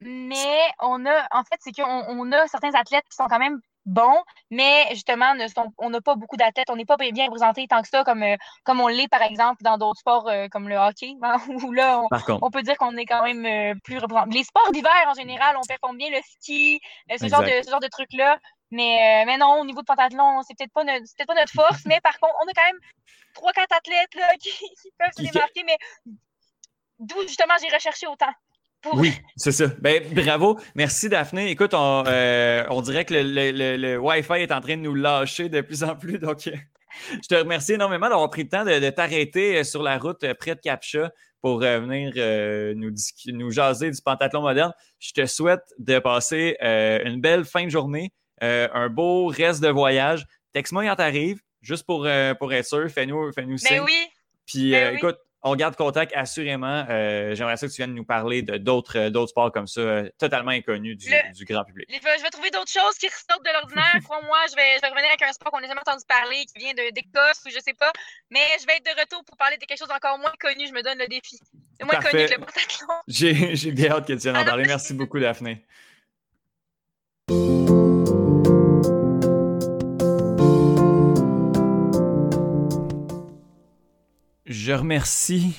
Speaker 5: mais on a, en fait, c'est qu'on on a certains athlètes qui sont quand même bon, mais justement, on n'a pas beaucoup d'athlètes, on n'est pas bien représenté tant que ça, comme, euh, comme on l'est, par exemple, dans d'autres sports euh, comme le hockey, hein, où là, on, peut dire qu'on est quand même euh, plus représenté. Les sports d'hiver, en général, on performe bien le ski, ce, genre de, ce genre de trucs-là. Mais, mais non, au niveau de pentathlon, c'est peut-être pas, notre, pas notre force, mais par contre, on a quand même trois, quatre athlètes là, qui, peuvent se démarquer, mais d'où justement j'ai recherché autant.
Speaker 1: Oui, c'est ça. Ben, bravo. Merci, Daphné. Écoute, on, euh, dirait que le, Wi-Fi est en train de nous lâcher de plus en plus. Donc, euh, je te remercie énormément d'avoir pris le temps de, t'arrêter euh, sur la route près de Capcha pour venir nous, nous jaser du pentathlon moderne. Je te souhaite de passer une belle fin de journée, un beau reste de voyage. Texte-moi quand t'arrives, juste pour, pour être sûr. Fais-nous fais -nous
Speaker 5: ben oui.
Speaker 1: Puis, ben écoute, on garde contact assurément. Euh, j'aimerais ça que tu viennes nous parler d'autres, euh, d'autres sports comme ça, euh, totalement inconnus du, grand public.
Speaker 5: Je vais trouver d'autres choses qui ressortent de l'ordinaire. Crois-moi, je vais, je vais revenir avec un sport qu'on n'a jamais entendu parler, qui vient de, d'Écosse ou je sais pas. Mais je vais être de retour pour parler de quelque chose encore moins connu. Je me donne le défi. C'est moins connu que le pentathlon.
Speaker 1: J'ai bien hâte que tu viennes en parler. Merci beaucoup, Daphné. Je remercie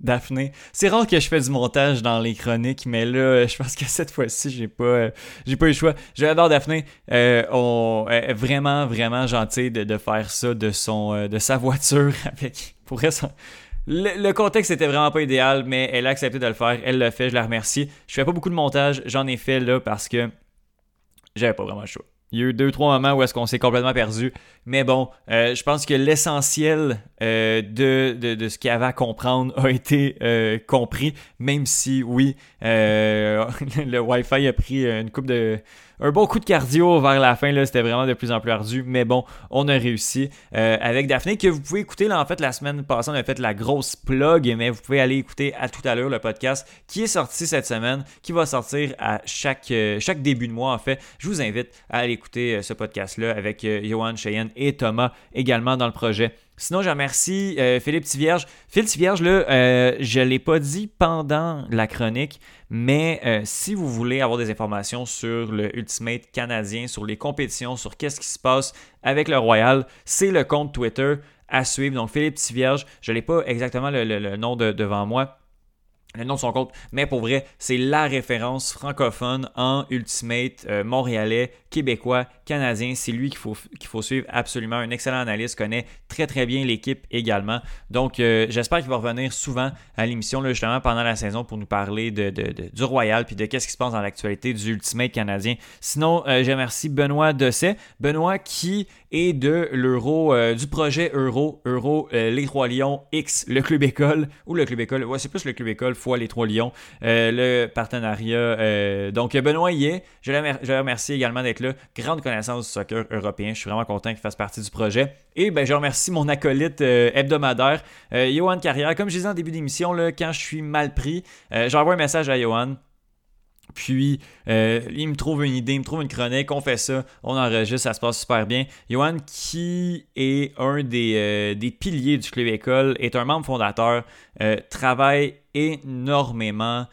Speaker 1: Daphné. C'est rare que je fais du montage dans les chroniques, mais là, je pense que cette fois-ci, j'ai pas, j'ai pas eu le choix. J'adore Daphné. Euh, on vraiment, vraiment gentil de, faire ça de euh, sa voiture avec. Le, contexte était vraiment pas idéal, mais elle a accepté de le faire. Elle l'a fait. Je la remercie. Je fais pas beaucoup de montage. J'en ai fait là parce que j'avais pas vraiment le choix. Il y a eu deux, trois moments où est-ce qu'on s'est complètement perdu. Mais bon, euh, je pense que l'essentiel euh, de, de, ce qu'il y avait à comprendre a été euh, compris, même si, oui, le Wi-Fi a pris une coupe de, un bon coup de cardio vers la fin. Là, c'était vraiment de plus en plus ardu. Mais bon, on a réussi euh, avec Daphné, que vous pouvez écouter. Là, en fait, la semaine passée, on a fait la grosse plug, mais vous pouvez aller écouter à tout à l'heure le podcast qui est sorti cette semaine, qui va sortir à chaque, euh, chaque début de mois, en fait. Je vous invite à aller écouter euh, ce podcast-là avec Johan Cheyenne et Thomas également dans le projet. Sinon, je remercie Philippe Tivierge. Philippe Tivierge, là, je ne l'ai pas dit pendant la chronique, mais euh, si vous voulez avoir des informations sur le Ultimate canadien, sur les compétitions, sur qu'est-ce qui se passe avec le Royal, c'est le compte Twitter à suivre. Donc Philippe Tivierge, je n'ai pas exactement le, nom devant moi, le nom de son compte, mais pour vrai, c'est la référence francophone en Ultimate euh, montréalais, québécois canadien. C'est lui qu'il faut, qu'il faut suivre absolument. Un excellent analyste, connaît très très bien l'équipe également. Donc euh, j'espère qu'il va revenir souvent à l'émission justement pendant la saison pour nous parler de, du Royal puis de qu'est-ce qui se passe dans l'actualité du Ultimate canadien. Sinon, euh, je remercie Benoît Dosset. Benoît qui est de l'Euro, euh, du projet Euro, Euro les Trois Lions X, le Club École, ou le Club École, ouais, c'est plus le Club École fois les Trois Lions, le partenariat. donc Benoît y est. Je le remercie également d'être là. Grande connaissance du soccer européen. Je suis vraiment content qu'il fasse partie du projet. Et ben, je remercie mon acolyte euh, hebdomadaire, euh, Johan Carrière. Comme je disais en début d'émission, quand je suis mal pris, euh, j'envoie un message à Johan. Puis, il me trouve une idée, il me trouve une chronique, on fait ça, on enregistre, ça se passe super bien. Johan, qui est un des, des piliers du Club École, est un membre fondateur, travaille énormément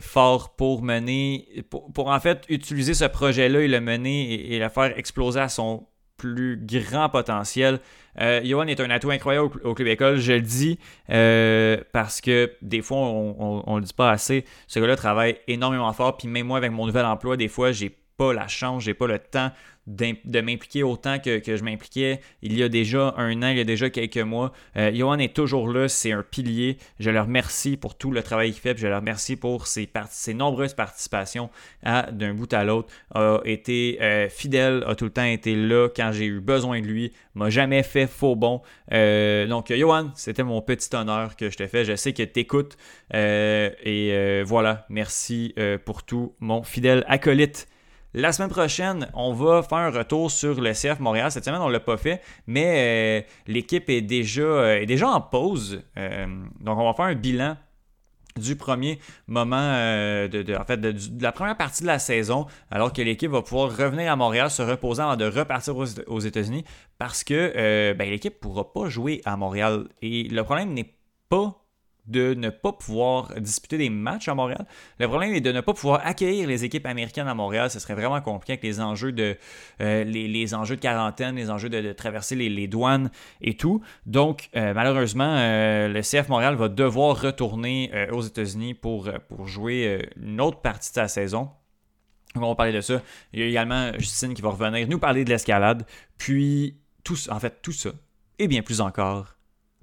Speaker 1: fort pour mener, pour, en fait utiliser ce projet-là et le mener et, et le faire exploser à son plus grand potentiel. Euh, Johan est un atout incroyable au, club école, je le dis, euh, parce que des fois, on ne le dit pas assez. Ce gars-là travaille énormément fort, puis même moi, avec mon nouvel emploi, des fois, j'ai pas la chance, j'ai pas le temps de m'impliquer autant que, je m'impliquais il y a déjà un an, il y a déjà quelques mois. Euh, Johan est toujours là, c'est un pilier. Je le remercie pour tout le travail qu'il fait, je le remercie pour ses, ses nombreuses participations d'un bout à l'autre. A été euh, fidèle, a tout le temps été là quand j'ai eu besoin de lui, m'a jamais fait faux bon. Euh, donc, Johan, c'était mon petit honneur que je te fais. Je sais que tu écoutes. et voilà, merci pour tout, mon fidèle acolyte. La semaine prochaine, on va faire un retour sur le CF Montréal. Cette semaine, on ne l'a pas fait, mais euh, l'équipe est déjà, euh, est déjà en pause. Euh, donc, on va faire un bilan du premier moment, de, en fait, de, la première partie de la saison, alors que l'équipe va pouvoir revenir à Montréal, se reposer avant de repartir aux, États-Unis, parce que ben, l'équipe ne pourra pas jouer à Montréal. Et le problème n'est pas de ne pas pouvoir disputer des matchs à Montréal. Le problème est de ne pas pouvoir accueillir les équipes américaines à Montréal. Ce serait vraiment compliqué avec les enjeux de, euh, quarantaine, les enjeux de, traverser les, douanes et tout. Donc, euh, malheureusement, euh, le CF Montréal va devoir retourner aux États-Unis pour, pour jouer une autre partie de sa saison. On va parler de ça. Il y a également Justine qui va revenir nous parler de l'escalade. Puis, tout, en fait, tout ça et bien plus encore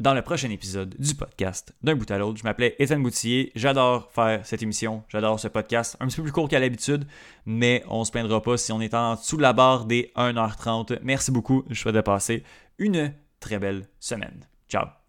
Speaker 1: dans le prochain épisode du podcast d'un bout à l'autre. Je m'appelais Étienne Boutillier. J'adore faire cette émission. J'adore ce podcast. Un petit peu plus court qu'à l'habitude, mais on se plaindra pas si on est en dessous de la barre des 1h30. Merci beaucoup. Je souhaite de passer une très belle semaine. Ciao.